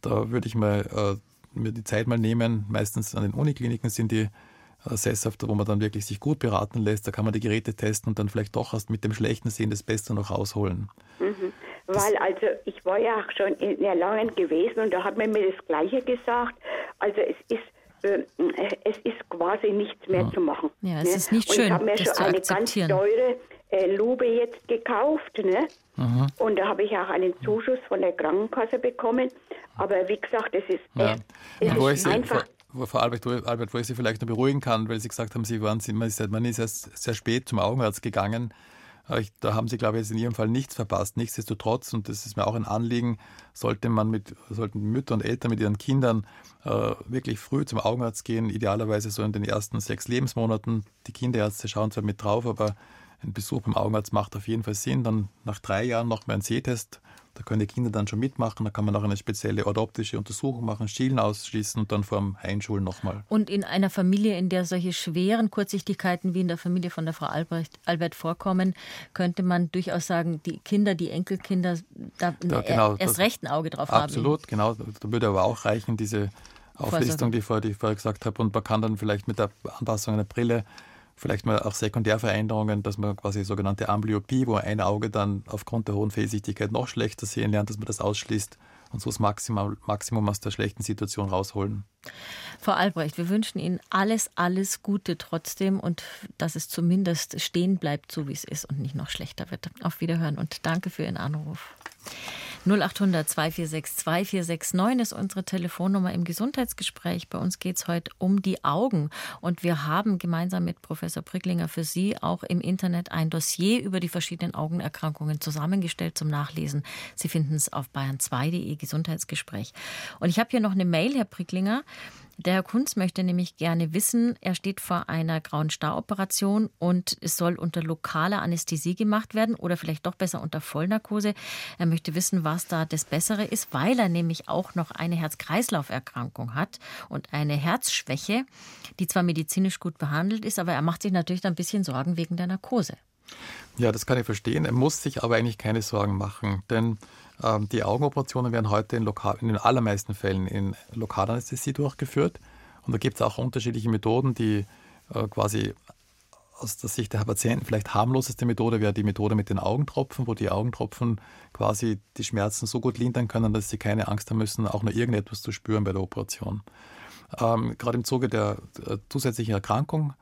Da würde ich mal, äh, mir die Zeit mal nehmen. Meistens an den Unikliniken sind die äh, sesshaft, wo man dann wirklich sich gut beraten lässt. Da kann man die Geräte testen und dann vielleicht doch erst mit dem schlechten Sehen das Beste noch rausholen. Mhm. Weil also ich war ja auch schon in Erlangen gewesen und da hat man mir das Gleiche gesagt. Also es ist es ist quasi nichts mehr ja. zu machen. Ja, es ne? ist nicht schön. Und ich habe mir schon eine ganz teure äh, Lube jetzt gekauft. Ne? Mhm. Und da habe ich auch einen Zuschuss von der Krankenkasse bekommen. Aber wie gesagt, es ist, ja. es ja. ist einfach. Wo, Frau Albert, Albert, wo ich Sie vielleicht noch beruhigen kann, weil Sie gesagt haben, Sie waren, man ist, man ist erst sehr spät zum Augenarzt gegangen. Da haben Sie, glaube ich, jetzt in Ihrem Fall nichts verpasst. Nichtsdestotrotz, und das ist mir auch ein Anliegen, sollte man mit, sollten Mütter und Eltern mit ihren Kindern äh, wirklich früh zum Augenarzt gehen, idealerweise so in den ersten sechs Lebensmonaten. Die Kinderärzte schauen zwar mit drauf, aber ein Besuch beim Augenarzt macht auf jeden Fall Sinn. Dann nach drei Jahren noch mal ein Sehtest da können die Kinder dann schon mitmachen. Da kann man auch eine spezielle orthoptische Untersuchung machen, Schielen ausschließen und dann vor dem Einschulen nochmal. Und in einer Familie, in der solche schweren Kurzsichtigkeiten wie in der Familie von der Frau Albrecht, Albert vorkommen, könnte man durchaus sagen, die Kinder, die Enkelkinder, da ja, genau, erst recht ein Auge drauf absolut, haben. Absolut, genau. Da würde aber auch reichen, diese Auflistung, die ich, vorher, die ich vorher gesagt habe. Und man kann dann vielleicht mit der Anpassung einer Brille vielleicht mal auch Sekundärveränderungen, dass man quasi sogenannte Amblyopie, wo ein Auge dann aufgrund der hohen Fehlsichtigkeit noch schlechter sehen lernt, dass man das ausschließt und so das Maximum, Maximum aus der schlechten Situation rausholen. Frau Albrecht, wir wünschen Ihnen alles, alles Gute trotzdem und dass es zumindest stehen bleibt, so wie es ist und nicht noch schlechter wird. Auf Wiederhören und danke für Ihren Anruf. 0800 246 2469 ist unsere Telefonnummer im Gesundheitsgespräch. Bei uns geht es heute um die Augen. Und wir haben gemeinsam mit Professor Pricklinger für Sie auch im Internet ein Dossier über die verschiedenen Augenerkrankungen zusammengestellt zum Nachlesen. Sie finden es auf bayern2.de Gesundheitsgespräch. Und ich habe hier noch eine Mail, Herr Pricklinger. Der Herr Kunz möchte nämlich gerne wissen, er steht vor einer grauen Staroperation und es soll unter lokaler Anästhesie gemacht werden oder vielleicht doch besser unter Vollnarkose. Er möchte wissen, was da das Bessere ist, weil er nämlich auch noch eine Herz-Kreislauf-Erkrankung hat und eine Herzschwäche, die zwar medizinisch gut behandelt ist, aber er macht sich natürlich ein bisschen Sorgen wegen der Narkose. Ja, das kann ich verstehen. Er muss sich aber eigentlich keine Sorgen machen, denn die Augenoperationen werden heute in, lokal, in den allermeisten Fällen in Lokalanästhesie durchgeführt. Und da gibt es auch unterschiedliche Methoden, die äh, quasi aus der Sicht der Patienten vielleicht harmloseste Methode wäre die Methode mit den Augentropfen, wo die Augentropfen quasi die Schmerzen so gut lindern können, dass sie keine Angst haben müssen, auch nur irgendetwas zu spüren bei der Operation. Ähm, gerade im Zuge der, der zusätzlichen Erkrankung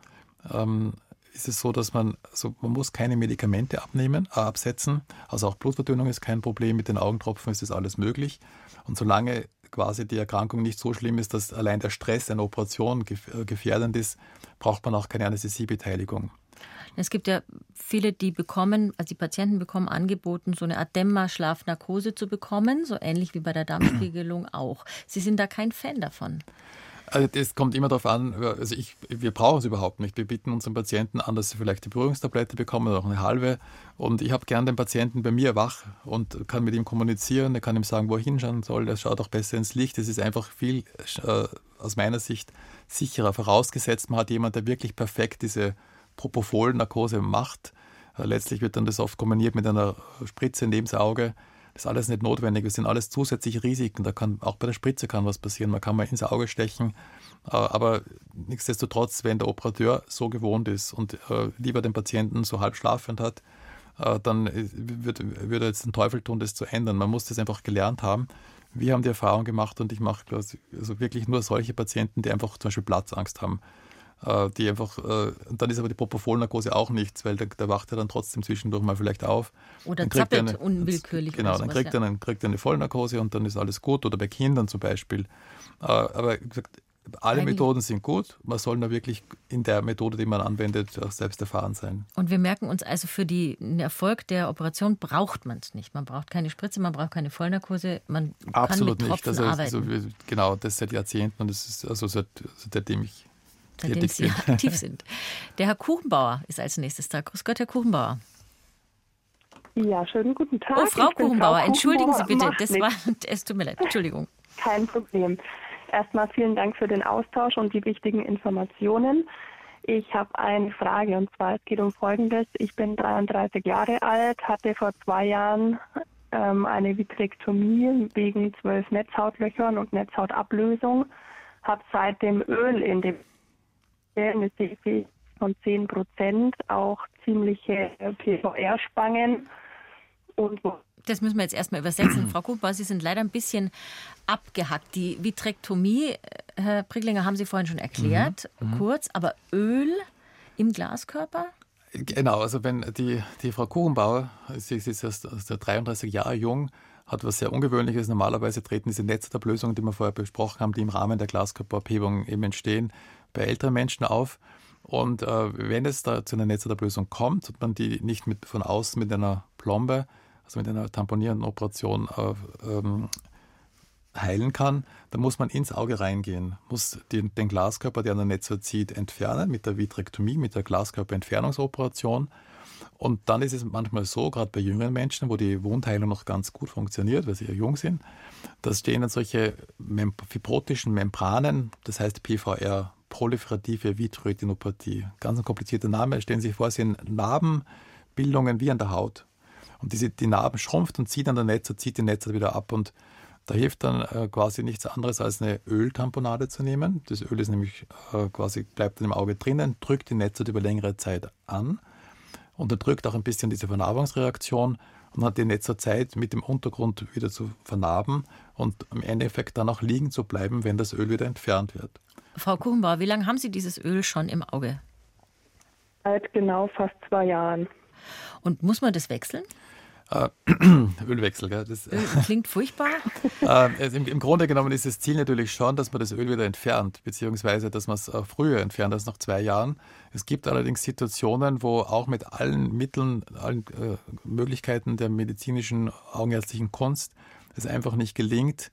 ähm, ist es so, dass man, also man muss keine Medikamente abnehmen, äh, absetzen. Also auch Blutverdünnung ist kein Problem. Mit den Augentropfen ist das alles möglich. Und solange quasi die Erkrankung nicht so schlimm ist, dass allein der Stress einer Operation äh, gefährdend ist, braucht man auch keine Anästhesiebeteiligung. Es gibt ja viele, die bekommen, also die Patienten bekommen angeboten, so eine Art Dämmerschlafnarkose zu bekommen, so ähnlich wie bei der Darmspiegelung auch. Sie sind da kein Fan davon. Also das kommt immer darauf an, also ich, wir brauchen es überhaupt nicht. Wir bieten unseren Patienten an, dass sie vielleicht die Beruhigungstablette bekommen oder auch eine halbe. Und ich habe gern den Patienten bei mir wach und kann mit ihm kommunizieren. Er kann ihm sagen, wo er hinschauen soll. Er schaut auch besser ins Licht. Es ist einfach viel äh, aus meiner Sicht sicherer. Vorausgesetzt, man hat jemanden, der wirklich perfekt diese Propofol-Narkose macht. Äh, letztlich wird dann das oft kombiniert mit einer Spritze neben das Auge. Das ist alles nicht notwendig. Das sind alles zusätzliche Risiken. Da kann auch bei der Spritze kann was passieren. Man kann mal ins Auge stechen. Äh, aber nichtsdestotrotz, wenn der Operateur so gewohnt ist und äh, lieber den Patienten so halb schlafend hat, äh, dann würde würd er jetzt den Teufel tun, das zu ändern. Man muss das einfach gelernt haben. Wir haben die Erfahrung gemacht und ich mache also wirklich nur solche Patienten, die einfach zum Beispiel Platzangst haben. Äh, die einfach, äh, dann ist aber die Propofol-Narkose auch nichts, weil der, der, wacht ja dann trotzdem zwischendurch mal vielleicht auf. Oder zappelt eine, unwillkürlich. Genau, sowas, dann kriegt, ja. er eine, kriegt eine Vollnarkose und dann ist alles gut. Oder bei Kindern zum Beispiel. Äh, aber gesagt, alle Eigentlich. Methoden sind gut. Man soll nur wirklich in der Methode, die man anwendet, auch selbst erfahren sein. Und wir merken uns also, für den Erfolg der Operation braucht man es nicht. Man braucht keine Spritze, man braucht keine Vollnarkose, man Absolut kann mit Tropfen nicht. Also, also, genau, das seit Jahrzehnten und das ist also seit, seitdem ich seitdem Sie aktiv sind. Der Herr Kuchenbauer ist als nächstes da. Grüß Gott, Herr Kuchenbauer. Ja, schönen guten Tag. Oh, Frau Kuchenbauer, Frau entschuldigen Sie bitte. Das war, es tut mir leid, Entschuldigung. Kein Problem. Erstmal vielen Dank für den Austausch und die wichtigen Informationen. Ich habe eine Frage und zwar es geht um Folgendes. Ich bin 33 Jahre alt, hatte vor zwei Jahren ähm, eine Vitrektomie wegen zwölf Netzhautlöchern und Netzhautablösung, habe seitdem Öl in dem eine Sehfähigkeit von 10 Prozent, auch ziemliche PVR-Spangen und das müssen wir jetzt erstmal übersetzen. Frau Kuba, Sie sind leider ein bisschen abgehackt. Die Vitrektomie, äh, Herr Priglinger, haben Sie vorhin schon erklärt, mhm. mhm. kurz, aber Öl im Glaskörper? Genau, also wenn die, die Frau Kuchenbauer, sie ist erst, erst 33 Jahre jung, hat was sehr Ungewöhnliches. Normalerweise treten diese Netztablösungen, die wir vorher besprochen haben, die im Rahmen der Glaskörperabhebung eben entstehen, bei älteren Menschen auf. Und äh, wenn es da zu einer Netzhautablösung kommt und man die nicht mit, von außen mit einer Plombe, also mit einer tamponierenden Operation äh, ähm, heilen kann, dann muss man ins Auge reingehen, muss den, den Glaskörper, der an der Netzhaut zieht, entfernen mit der Vitrektomie, mit der Glaskörperentfernungsoperation. Und dann ist es manchmal so, gerade bei jüngeren Menschen, wo die Wundheilung noch ganz gut funktioniert, weil sie ja jung sind, da stehen dann solche mem fibrotischen Membranen, das heißt PVR, proliferative Vitreotinopathie. Ganz ein komplizierter Name. Stellen Sie sich vor, es sind Narbenbildungen wie an der Haut. Und diese, die Narben schrumpft und zieht an der Netze, zieht die Netze wieder ab. Und da hilft dann äh, quasi nichts anderes als eine Öltamponade zu nehmen. Das Öl ist nämlich äh, quasi, bleibt im Auge drinnen, drückt die Netze über längere Zeit an und unterdrückt auch ein bisschen diese Vernarbungsreaktion und hat die Netze Zeit, mit dem Untergrund wieder zu vernarben und im Endeffekt dann auch liegen zu bleiben, wenn das Öl wieder entfernt wird. Frau Kuchenbauer, wie lange haben Sie dieses Öl schon im Auge? Seit genau fast zwei Jahren. Und muss man das wechseln? Äh, <clears throat> Ölwechsel, gell? Das, Öl klingt furchtbar. <laughs> äh, im, im, Grunde genommen ist das Ziel natürlich schon, dass man das Öl wieder entfernt, beziehungsweise dass man es äh, früher entfernt als nach zwei Jahren. Es gibt allerdings Situationen, wo auch mit allen Mitteln, allen äh, Möglichkeiten der medizinischen, augenärztlichen Kunst es einfach nicht gelingt,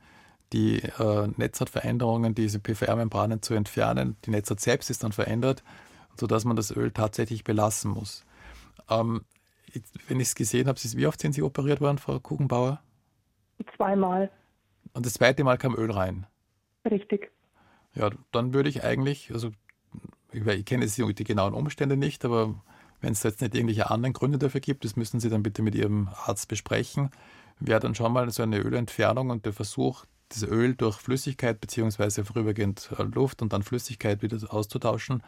die äh, Netzhautveränderungen, diese PVR-Membranen zu entfernen. Die Netzhaut selbst ist dann verändert, sodass man das Öl tatsächlich belassen muss. Ähm, wenn ich es gesehen habe, wie oft sind Sie operiert worden, Frau Kuchenbauer? Zweimal. Und das zweite Mal kam Öl rein? Richtig. Ja, dann würde ich eigentlich, also ich, ich kenne jetzt die, die genauen Umstände nicht, aber wenn es jetzt nicht irgendwelche anderen Gründe dafür gibt, das müssen Sie dann bitte mit Ihrem Arzt besprechen, wäre dann schon mal so eine Ölentfernung und der Versuch, das Öl durch Flüssigkeit beziehungsweise vorübergehend äh, Luft und dann Flüssigkeit wieder auszutauschen,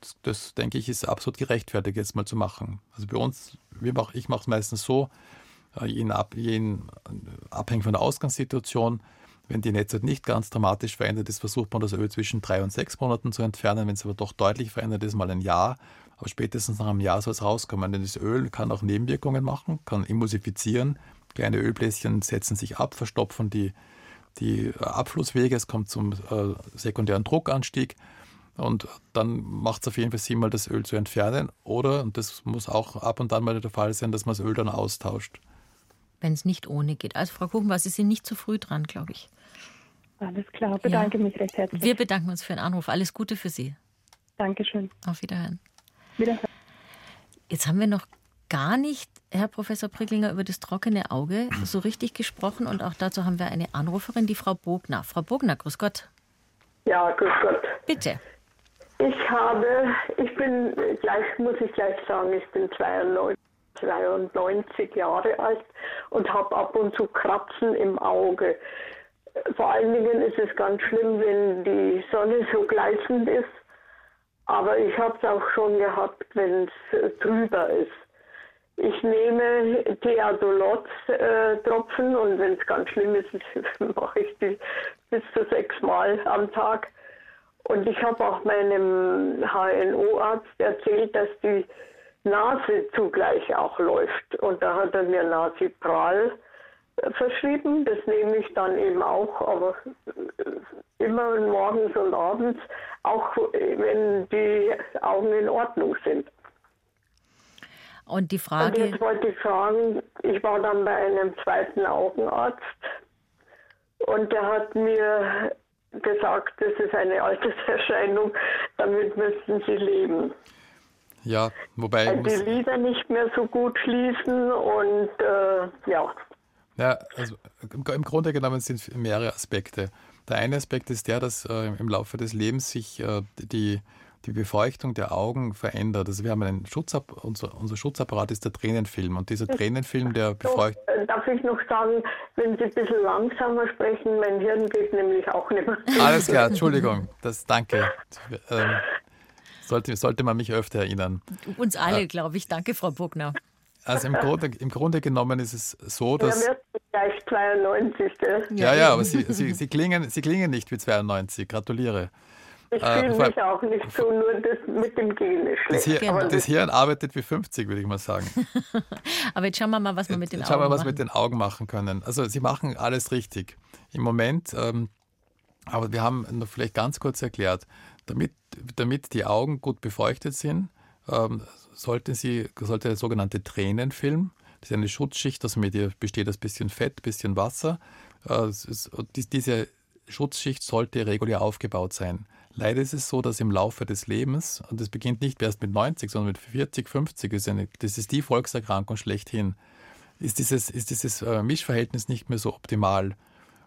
das, das, denke ich, ist absolut gerechtfertigt, jetzt mal zu machen. Also bei uns, mach, ich mache es meistens so, äh, jeden, ab, abhängig von der Ausgangssituation, wenn die Netzhaut nicht ganz dramatisch verändert ist, versucht man das Öl zwischen drei und sechs Monaten zu entfernen. Wenn es aber doch deutlich verändert ist, mal ein Jahr. aber spätestens nach einem Jahr soll es rauskommen. Denn das Öl kann auch Nebenwirkungen machen, kann emulsifizieren. Kleine Ölbläschen setzen sich ab, verstopfen die, die Abflusswege, es kommt zum äh, sekundären Druckanstieg. Und dann macht es auf jeden Fall Sinn, mal das Öl zu entfernen. Oder, und das muss auch ab und an mal der Fall sein, dass man das Öl dann austauscht. Wenn es nicht ohne geht. Also Frau Kuchenbauer, Sie sind nicht zu früh dran, glaube ich. Alles klar, bedanke ja. mich recht herzlich. Wir bedanken uns für den Anruf. Alles Gute für Sie. Dankeschön. Auf Wiederhören. Wiederhören. Jetzt haben wir noch gar nicht, Herr Professor Pricklinger, über das trockene Auge so richtig gesprochen. Und auch dazu haben wir eine Anruferin, die Frau Bogner. Frau Bogner, grüß Gott. Ja, grüß Gott. Bitte. Ich habe, ich bin gleich, muss ich gleich sagen, ich bin 92, 92 Jahre alt und habe ab und zu Kratzen im Auge. Vor allen Dingen ist es ganz schlimm, wenn die Sonne so gleißend ist. Aber ich habe es auch schon gehabt, wenn es trüber ist. Ich nehme Theodolot-Tropfen äh, und wenn es ganz schlimm ist, <laughs> mache ich die bis zu sechs Mal am Tag. Und ich habe auch meinem HNO-Arzt erzählt, dass die Nase zugleich auch läuft. Und da hat er mir Nasipral verschrieben. Das nehme ich dann eben auch, aber äh, immer morgens und abends, auch wenn die Augen in Ordnung sind. Und die Frage. Und jetzt wollte ich fragen, ich war dann bei einem zweiten Augenarzt und der hat mir gesagt, das ist eine Alterserscheinung, damit müssten sie leben. Ja, wobei. Weil die Lieder nicht mehr so gut schließen und äh, ja. Ja, also im Grunde genommen sind es mehrere Aspekte. Der eine Aspekt ist der, dass äh, im Laufe des Lebens sich äh, die, die Befeuchtung der Augen verändert. Also wir haben einen Schutzap unser, unser Schutzapparat ist der Tränenfilm und dieser Tränenfilm, der befeuchtet. Äh, darf ich noch sagen, wenn Sie ein bisschen langsamer sprechen, mein Hirn geht nämlich auch nicht mehr. Alles klar, <laughs> Entschuldigung, das danke. Ähm, sollte, sollte man mich öfter erinnern. Uns alle, äh, glaube ich. Danke, Frau Buckner. Also im Grunde, im Grunde genommen ist es so, dass. Ja, gleich 92. Ja, ja, aber Sie, Sie, Sie, klingen, Sie klingen nicht wie 92. Gratuliere. Ich fühle äh, mich auch nicht so, nur das mit dem Gen ist schlecht. Das, Hirn, genau. das Hirn arbeitet wie 50, würde ich mal sagen. <laughs> aber jetzt schauen wir mal, was wir mit den jetzt Augen Schauen wir, was wir mit den Augen machen können. Also Sie machen alles richtig. Im Moment, ähm, aber wir haben noch vielleicht ganz kurz erklärt, damit, damit die Augen gut befeuchtet sind, ähm, sollte, sie, sollte der sogenannte Tränenfilm, das ist eine Schutzschicht, das besteht aus bisschen Fett, bisschen Wasser. Äh, ist, diese Schutzschicht sollte regulär aufgebaut sein. Leider ist es so, dass im Laufe des Lebens, und das beginnt nicht erst mit 90, sondern mit 40, 50, ist eine, das ist die Volkserkrankung schlechthin, ist dieses, ist dieses äh, Mischverhältnis nicht mehr so optimal.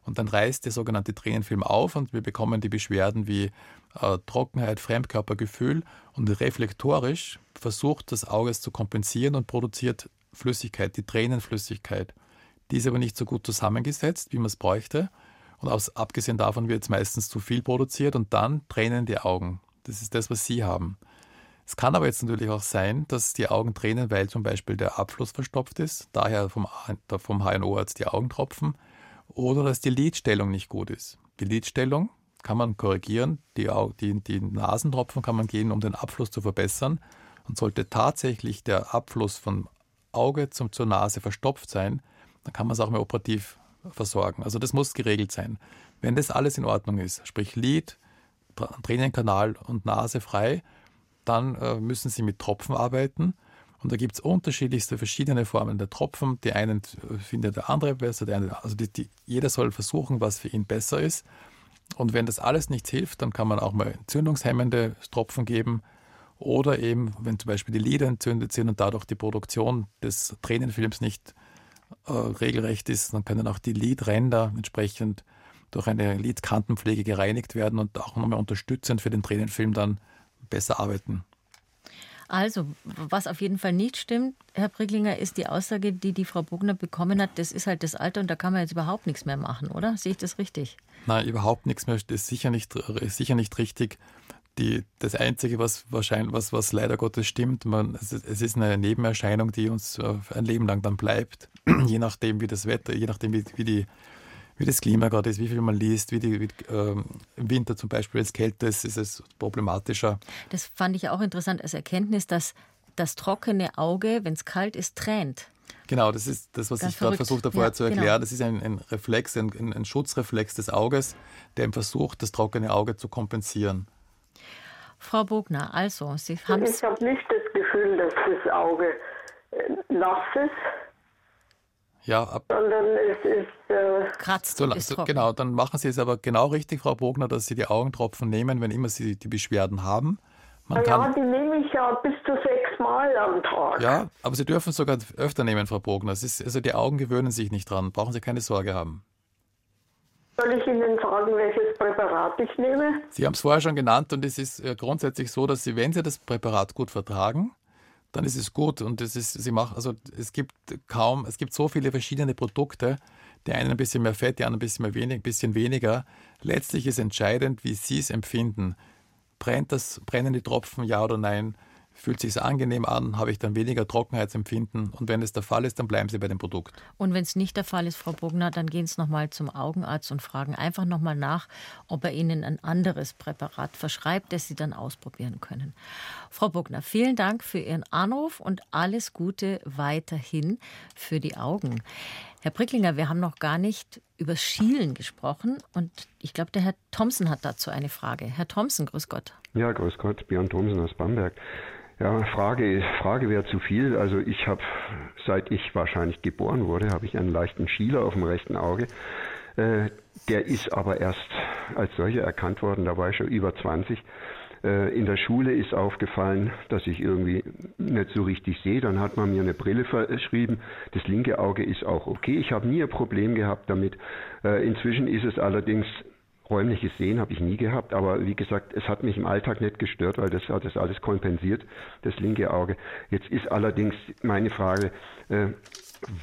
Und dann reißt der sogenannte Tränenfilm auf und wir bekommen die Beschwerden wie äh, Trockenheit, Fremdkörpergefühl und reflektorisch versucht das Auge es zu kompensieren und produziert Flüssigkeit, die Tränenflüssigkeit. Die ist aber nicht so gut zusammengesetzt, wie man es bräuchte. Und abgesehen davon wird es meistens zu viel produziert und dann tränen die Augen. Das ist das, was Sie haben. Es kann aber jetzt natürlich auch sein, dass die Augen tränen, weil zum Beispiel der Abfluss verstopft ist, daher vom, vom HNO-Arzt die Augen tropfen, oder dass die Lidstellung nicht gut ist. Die Lidstellung kann man korrigieren, die, die, die Nasentropfen kann man gehen, um den Abfluss zu verbessern. Und sollte tatsächlich der Abfluss vom Auge zum, zur Nase verstopft sein, dann kann man es auch mehr operativ versorgen. Also das muss geregelt sein. Wenn das alles in Ordnung ist, sprich Lid, Tränenkanal und Nase frei, dann äh, müssen Sie mit Tropfen arbeiten. Und da gibt es unterschiedlichste verschiedene Formen der Tropfen. Die einen findet der andere besser, der eine, also die, die, jeder soll versuchen, was für ihn besser ist. Und wenn das alles nichts hilft, dann kann man auch mal entzündungshemmende Tropfen geben. Oder eben, wenn zum Beispiel die Lider entzündet sind und dadurch die Produktion des Tränenfilms nicht äh, regelrecht ist, dann können auch die Lidränder entsprechend durch eine Lidkantenpflege gereinigt werden und auch nochmal unterstützend für den Tränenfilm dann besser arbeiten. Also, was auf jeden Fall nicht stimmt, Herr Pricklinger, ist die Aussage, die die Frau Bugner bekommen hat, das ist halt das Alter und da kann man jetzt überhaupt nichts mehr machen, oder? Sehe ich das richtig? Nein, überhaupt nichts mehr. Das ist sicher nicht, ist sicher nicht richtig. Die, das Einzige, was wahrscheinlich, was, was leider Gottes stimmt, man, es, es ist eine Nebenerscheinung, die uns ein Leben lang dann bleibt, <clears throat> je nachdem wie das Wetter, je nachdem wie, wie, die, wie das Klima gerade ist, wie viel man liest, wie, die, wie ähm, im Winter zum Beispiel, wenn es kälter ist, ist es problematischer. Das fand ich auch interessant als Erkenntnis, dass das trockene Auge, wenn es kalt ist, tränt. Genau, das ist das, was Ganz ich gerade versucht habe vorher ja, zu erklären. Genau. Das ist ein, ein Reflex, ein, ein, Schutzreflex des Auges, der versucht, das trockene Auge zu kompensieren. Frau Bogner, also, Sie haben Ich habe nicht das Gefühl, dass das Auge äh, nass ist. Ja, ab, sondern es ist äh, kratzt. So, so, genau, dann machen Sie es aber genau richtig, Frau Bogner, dass Sie die Augentropfen nehmen, wenn immer Sie die Beschwerden haben. Man ja, die nehme ich ja bis zu sechs Mal am Tag. Ja, aber Sie dürfen es sogar öfter nehmen, Frau Bogner. Ist, also die Augen gewöhnen sich nicht dran. Brauchen Sie keine Sorge haben. Soll ich Ihnen sagen, welches Präparat ich nehme? Sie haben es vorher schon genannt und es ist äh, grundsätzlich so, dass Sie, wenn Sie das Präparat gut vertragen, dann ist es gut. Und es ist, Sie machen, also es gibt kaum, es gibt so viele verschiedene Produkte, die einen ein bisschen mehr Fett, die anderen ein bisschen mehr wenig, bisschen weniger. Letztlich ist entscheidend, wie Sie es empfinden. Brennt das, brennen die Tropfen, ja oder nein? Fühlt sich angenehm an, habe ich dann weniger Trockenheitsempfinden und wenn es der Fall ist, dann bleiben Sie bei dem Produkt. Und wenn es nicht der Fall ist, Frau Bogner, dann gehen Sie nochmal zum Augenarzt und fragen einfach nochmal nach, ob er Ihnen ein anderes Präparat verschreibt, das Sie dann ausprobieren können. Frau Bogner, vielen Dank für Ihren Anruf und alles Gute weiterhin für die Augen. Herr Pricklinger, wir haben noch gar nicht über Schielen gesprochen und ich glaube, der Herr Thompson hat dazu eine Frage. Herr Thompson, grüß Gott. Ja, grüß Gott, Björn Thompson aus Bamberg. Ja, Frage, Frage wäre zu viel. Also ich habe, seit ich wahrscheinlich geboren wurde, habe ich einen leichten Schieler auf dem rechten Auge. Äh, der ist aber erst als solcher erkannt worden, da war ich schon über 20. Äh, in der Schule ist aufgefallen, dass ich irgendwie nicht so richtig sehe. Dann hat man mir eine Brille verschrieben. Das linke Auge ist auch okay. Ich habe nie ein Problem gehabt damit. Äh, inzwischen ist es allerdings räumliches Sehen habe ich nie gehabt, aber wie gesagt, es hat mich im Alltag nicht gestört, weil das hat das alles kompensiert, das linke Auge. Jetzt ist allerdings meine Frage, äh,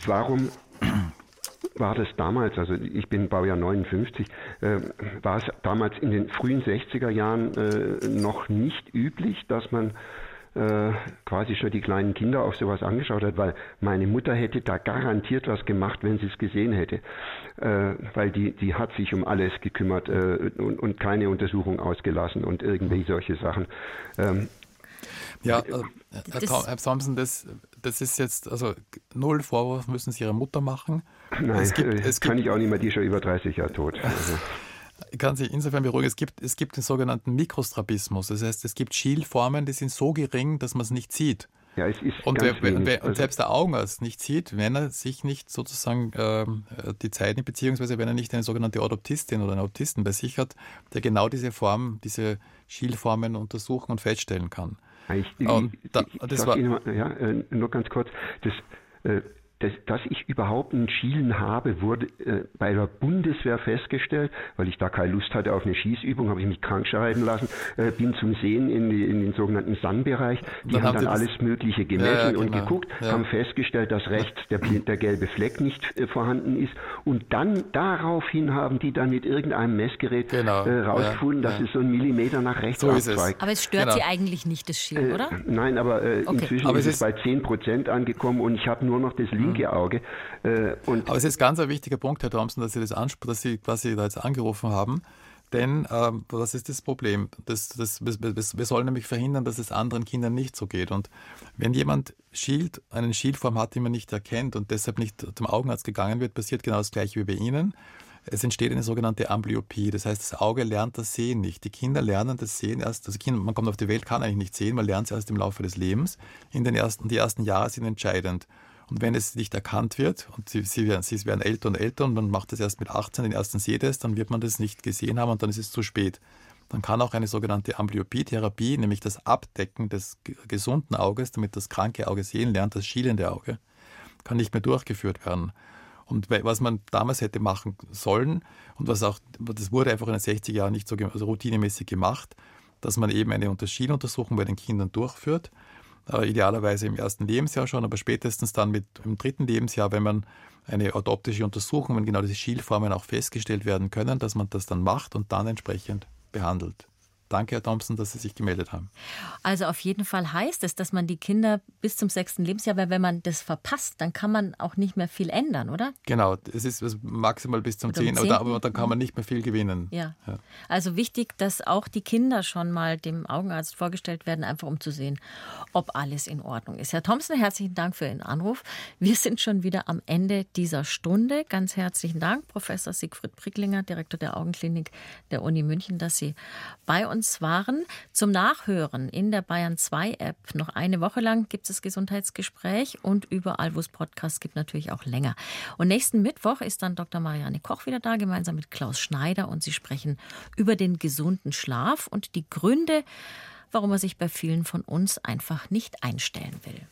warum <clears throat> war das damals, also ich bin Baujahr 59, äh, war es damals in den frühen 60er Jahren äh, noch nicht üblich, dass man äh, quasi schon die kleinen Kinder auf sowas angeschaut hat, weil meine Mutter hätte da garantiert was gemacht, wenn sie es gesehen hätte, äh, weil die, die hat sich um alles gekümmert äh, und, und, keine Untersuchung ausgelassen und irgendwie solche Sachen. Ähm, ja, äh, Herr, Herr Thompson, das, das ist jetzt, also null Vorwurf müssen Sie Ihrer Mutter machen. Nein, es gibt, es kann gibt, ich auch nicht mehr, die ist schon über 30 Jahre tot. Also. <laughs> Ich kann sich insofern beruhigen, es gibt, es gibt den sogenannten Mikrostrabismus. Das heißt, es gibt Schielformen, die sind so gering, dass man es nicht sieht. Ja, es ist und, wer, wer, und also selbst der Augenarzt nicht sieht, wenn er sich nicht sozusagen ähm, die Zeit nimmt, beziehungsweise wenn er nicht eine sogenannte Orthoptistin oder einen Autisten bei sich hat, der genau diese Form, diese Schielformen untersuchen und feststellen kann. Ich, und da, das war, Ihnen, ja, äh, nur ganz kurz, das, äh, das, dass ich überhaupt ein Schielen habe, wurde äh, bei der Bundeswehr festgestellt, weil ich da keine Lust hatte auf eine Schießübung, habe ich mich krank schreiben lassen, äh, bin zum Sehen in, die, in den sogenannten Sun-Bereich. Die dann haben dann alles Mögliche gemessen ja, ja, und genau. geguckt, ja. haben festgestellt, dass rechts der, der gelbe Fleck nicht äh, vorhanden ist. Und dann daraufhin haben die dann mit irgendeinem Messgerät genau. äh, rausgefunden, dass es so einen Millimeter nach rechts so abzweigt. Aber es stört genau. Sie eigentlich nicht, das Schielen, oder? Nein, aber äh, okay. inzwischen aber ist es bei 10 Prozent angekommen und ich habe nur noch das linke mhm. Auge. Äh, Aber es ist ganz ein wichtiger Punkt, Herr Thompson, dass Sie das dass Sie quasi da jetzt angerufen haben. Denn was ist das Problem? Das, das, wir sollen nämlich verhindern, dass es anderen Kindern nicht so geht. Und wenn jemand Schild, einen Schildform hat, die man nicht erkennt und deshalb nicht zum Augenarzt gegangen wird, passiert genau das gleiche wie bei Ihnen. Es entsteht eine sogenannte Amblyopie. Das heißt, das Auge lernt das Sehen nicht. Die Kinder lernen das Sehen erst, also Kinder, man kommt auf die Welt, kann eigentlich nicht sehen, man lernt es erst im Laufe des Lebens. In den ersten, die ersten Jahre sind entscheidend. Und wenn es nicht erkannt wird und sie, sie, werden, sie werden älter und älter und man macht das erst mit 18 den ersten Sehtest, dann wird man das nicht gesehen haben und dann ist es zu spät. Dann kann auch eine sogenannte Amblyopie-Therapie, nämlich das Abdecken des gesunden Auges, damit das kranke Auge sehen lernt, das schielende Auge, kann nicht mehr durchgeführt werden. Und was man damals hätte machen sollen und was auch, das wurde einfach in den 60er Jahren nicht so also routinemäßig gemacht, dass man eben eine Schienuntersuchung bei den Kindern durchführt idealerweise im ersten Lebensjahr schon, aber spätestens dann mit im dritten Lebensjahr, wenn man eine orthoptische Untersuchung, wenn genau diese Schielformen auch festgestellt werden können, dass man das dann macht und dann entsprechend behandelt. Danke, Herr Thompson, dass Sie sich gemeldet haben. Also auf jeden Fall heißt es, dass man die Kinder bis zum sechsten Lebensjahr, weil wenn man das verpasst, dann kann man auch nicht mehr viel ändern, oder? Genau, es ist maximal bis zum zehnten, aber, aber dann kann man nicht mehr viel gewinnen. Ja. ja. Also wichtig, dass auch die Kinder schon mal dem Augenarzt vorgestellt werden, einfach um zu sehen, ob alles in Ordnung ist. Herr Thompson, herzlichen Dank für Ihren Anruf. Wir sind schon wieder am Ende dieser Stunde. Ganz herzlichen Dank, Professor Siegfried Pricklinger, Direktor der Augenklinik der Uni München, dass Sie bei uns waren. Zum Nachhören in der Bayern 2 App noch eine Woche lang gibt es das Gesundheitsgespräch und überall, wo es Podcasts gibt, natürlich auch länger. Und nächsten Mittwoch ist dann Dr. Marianne Koch wieder da, gemeinsam mit Klaus Schneider und sie sprechen über den gesunden Schlaf und die Gründe, warum er sich bei vielen von uns einfach nicht einstellen will.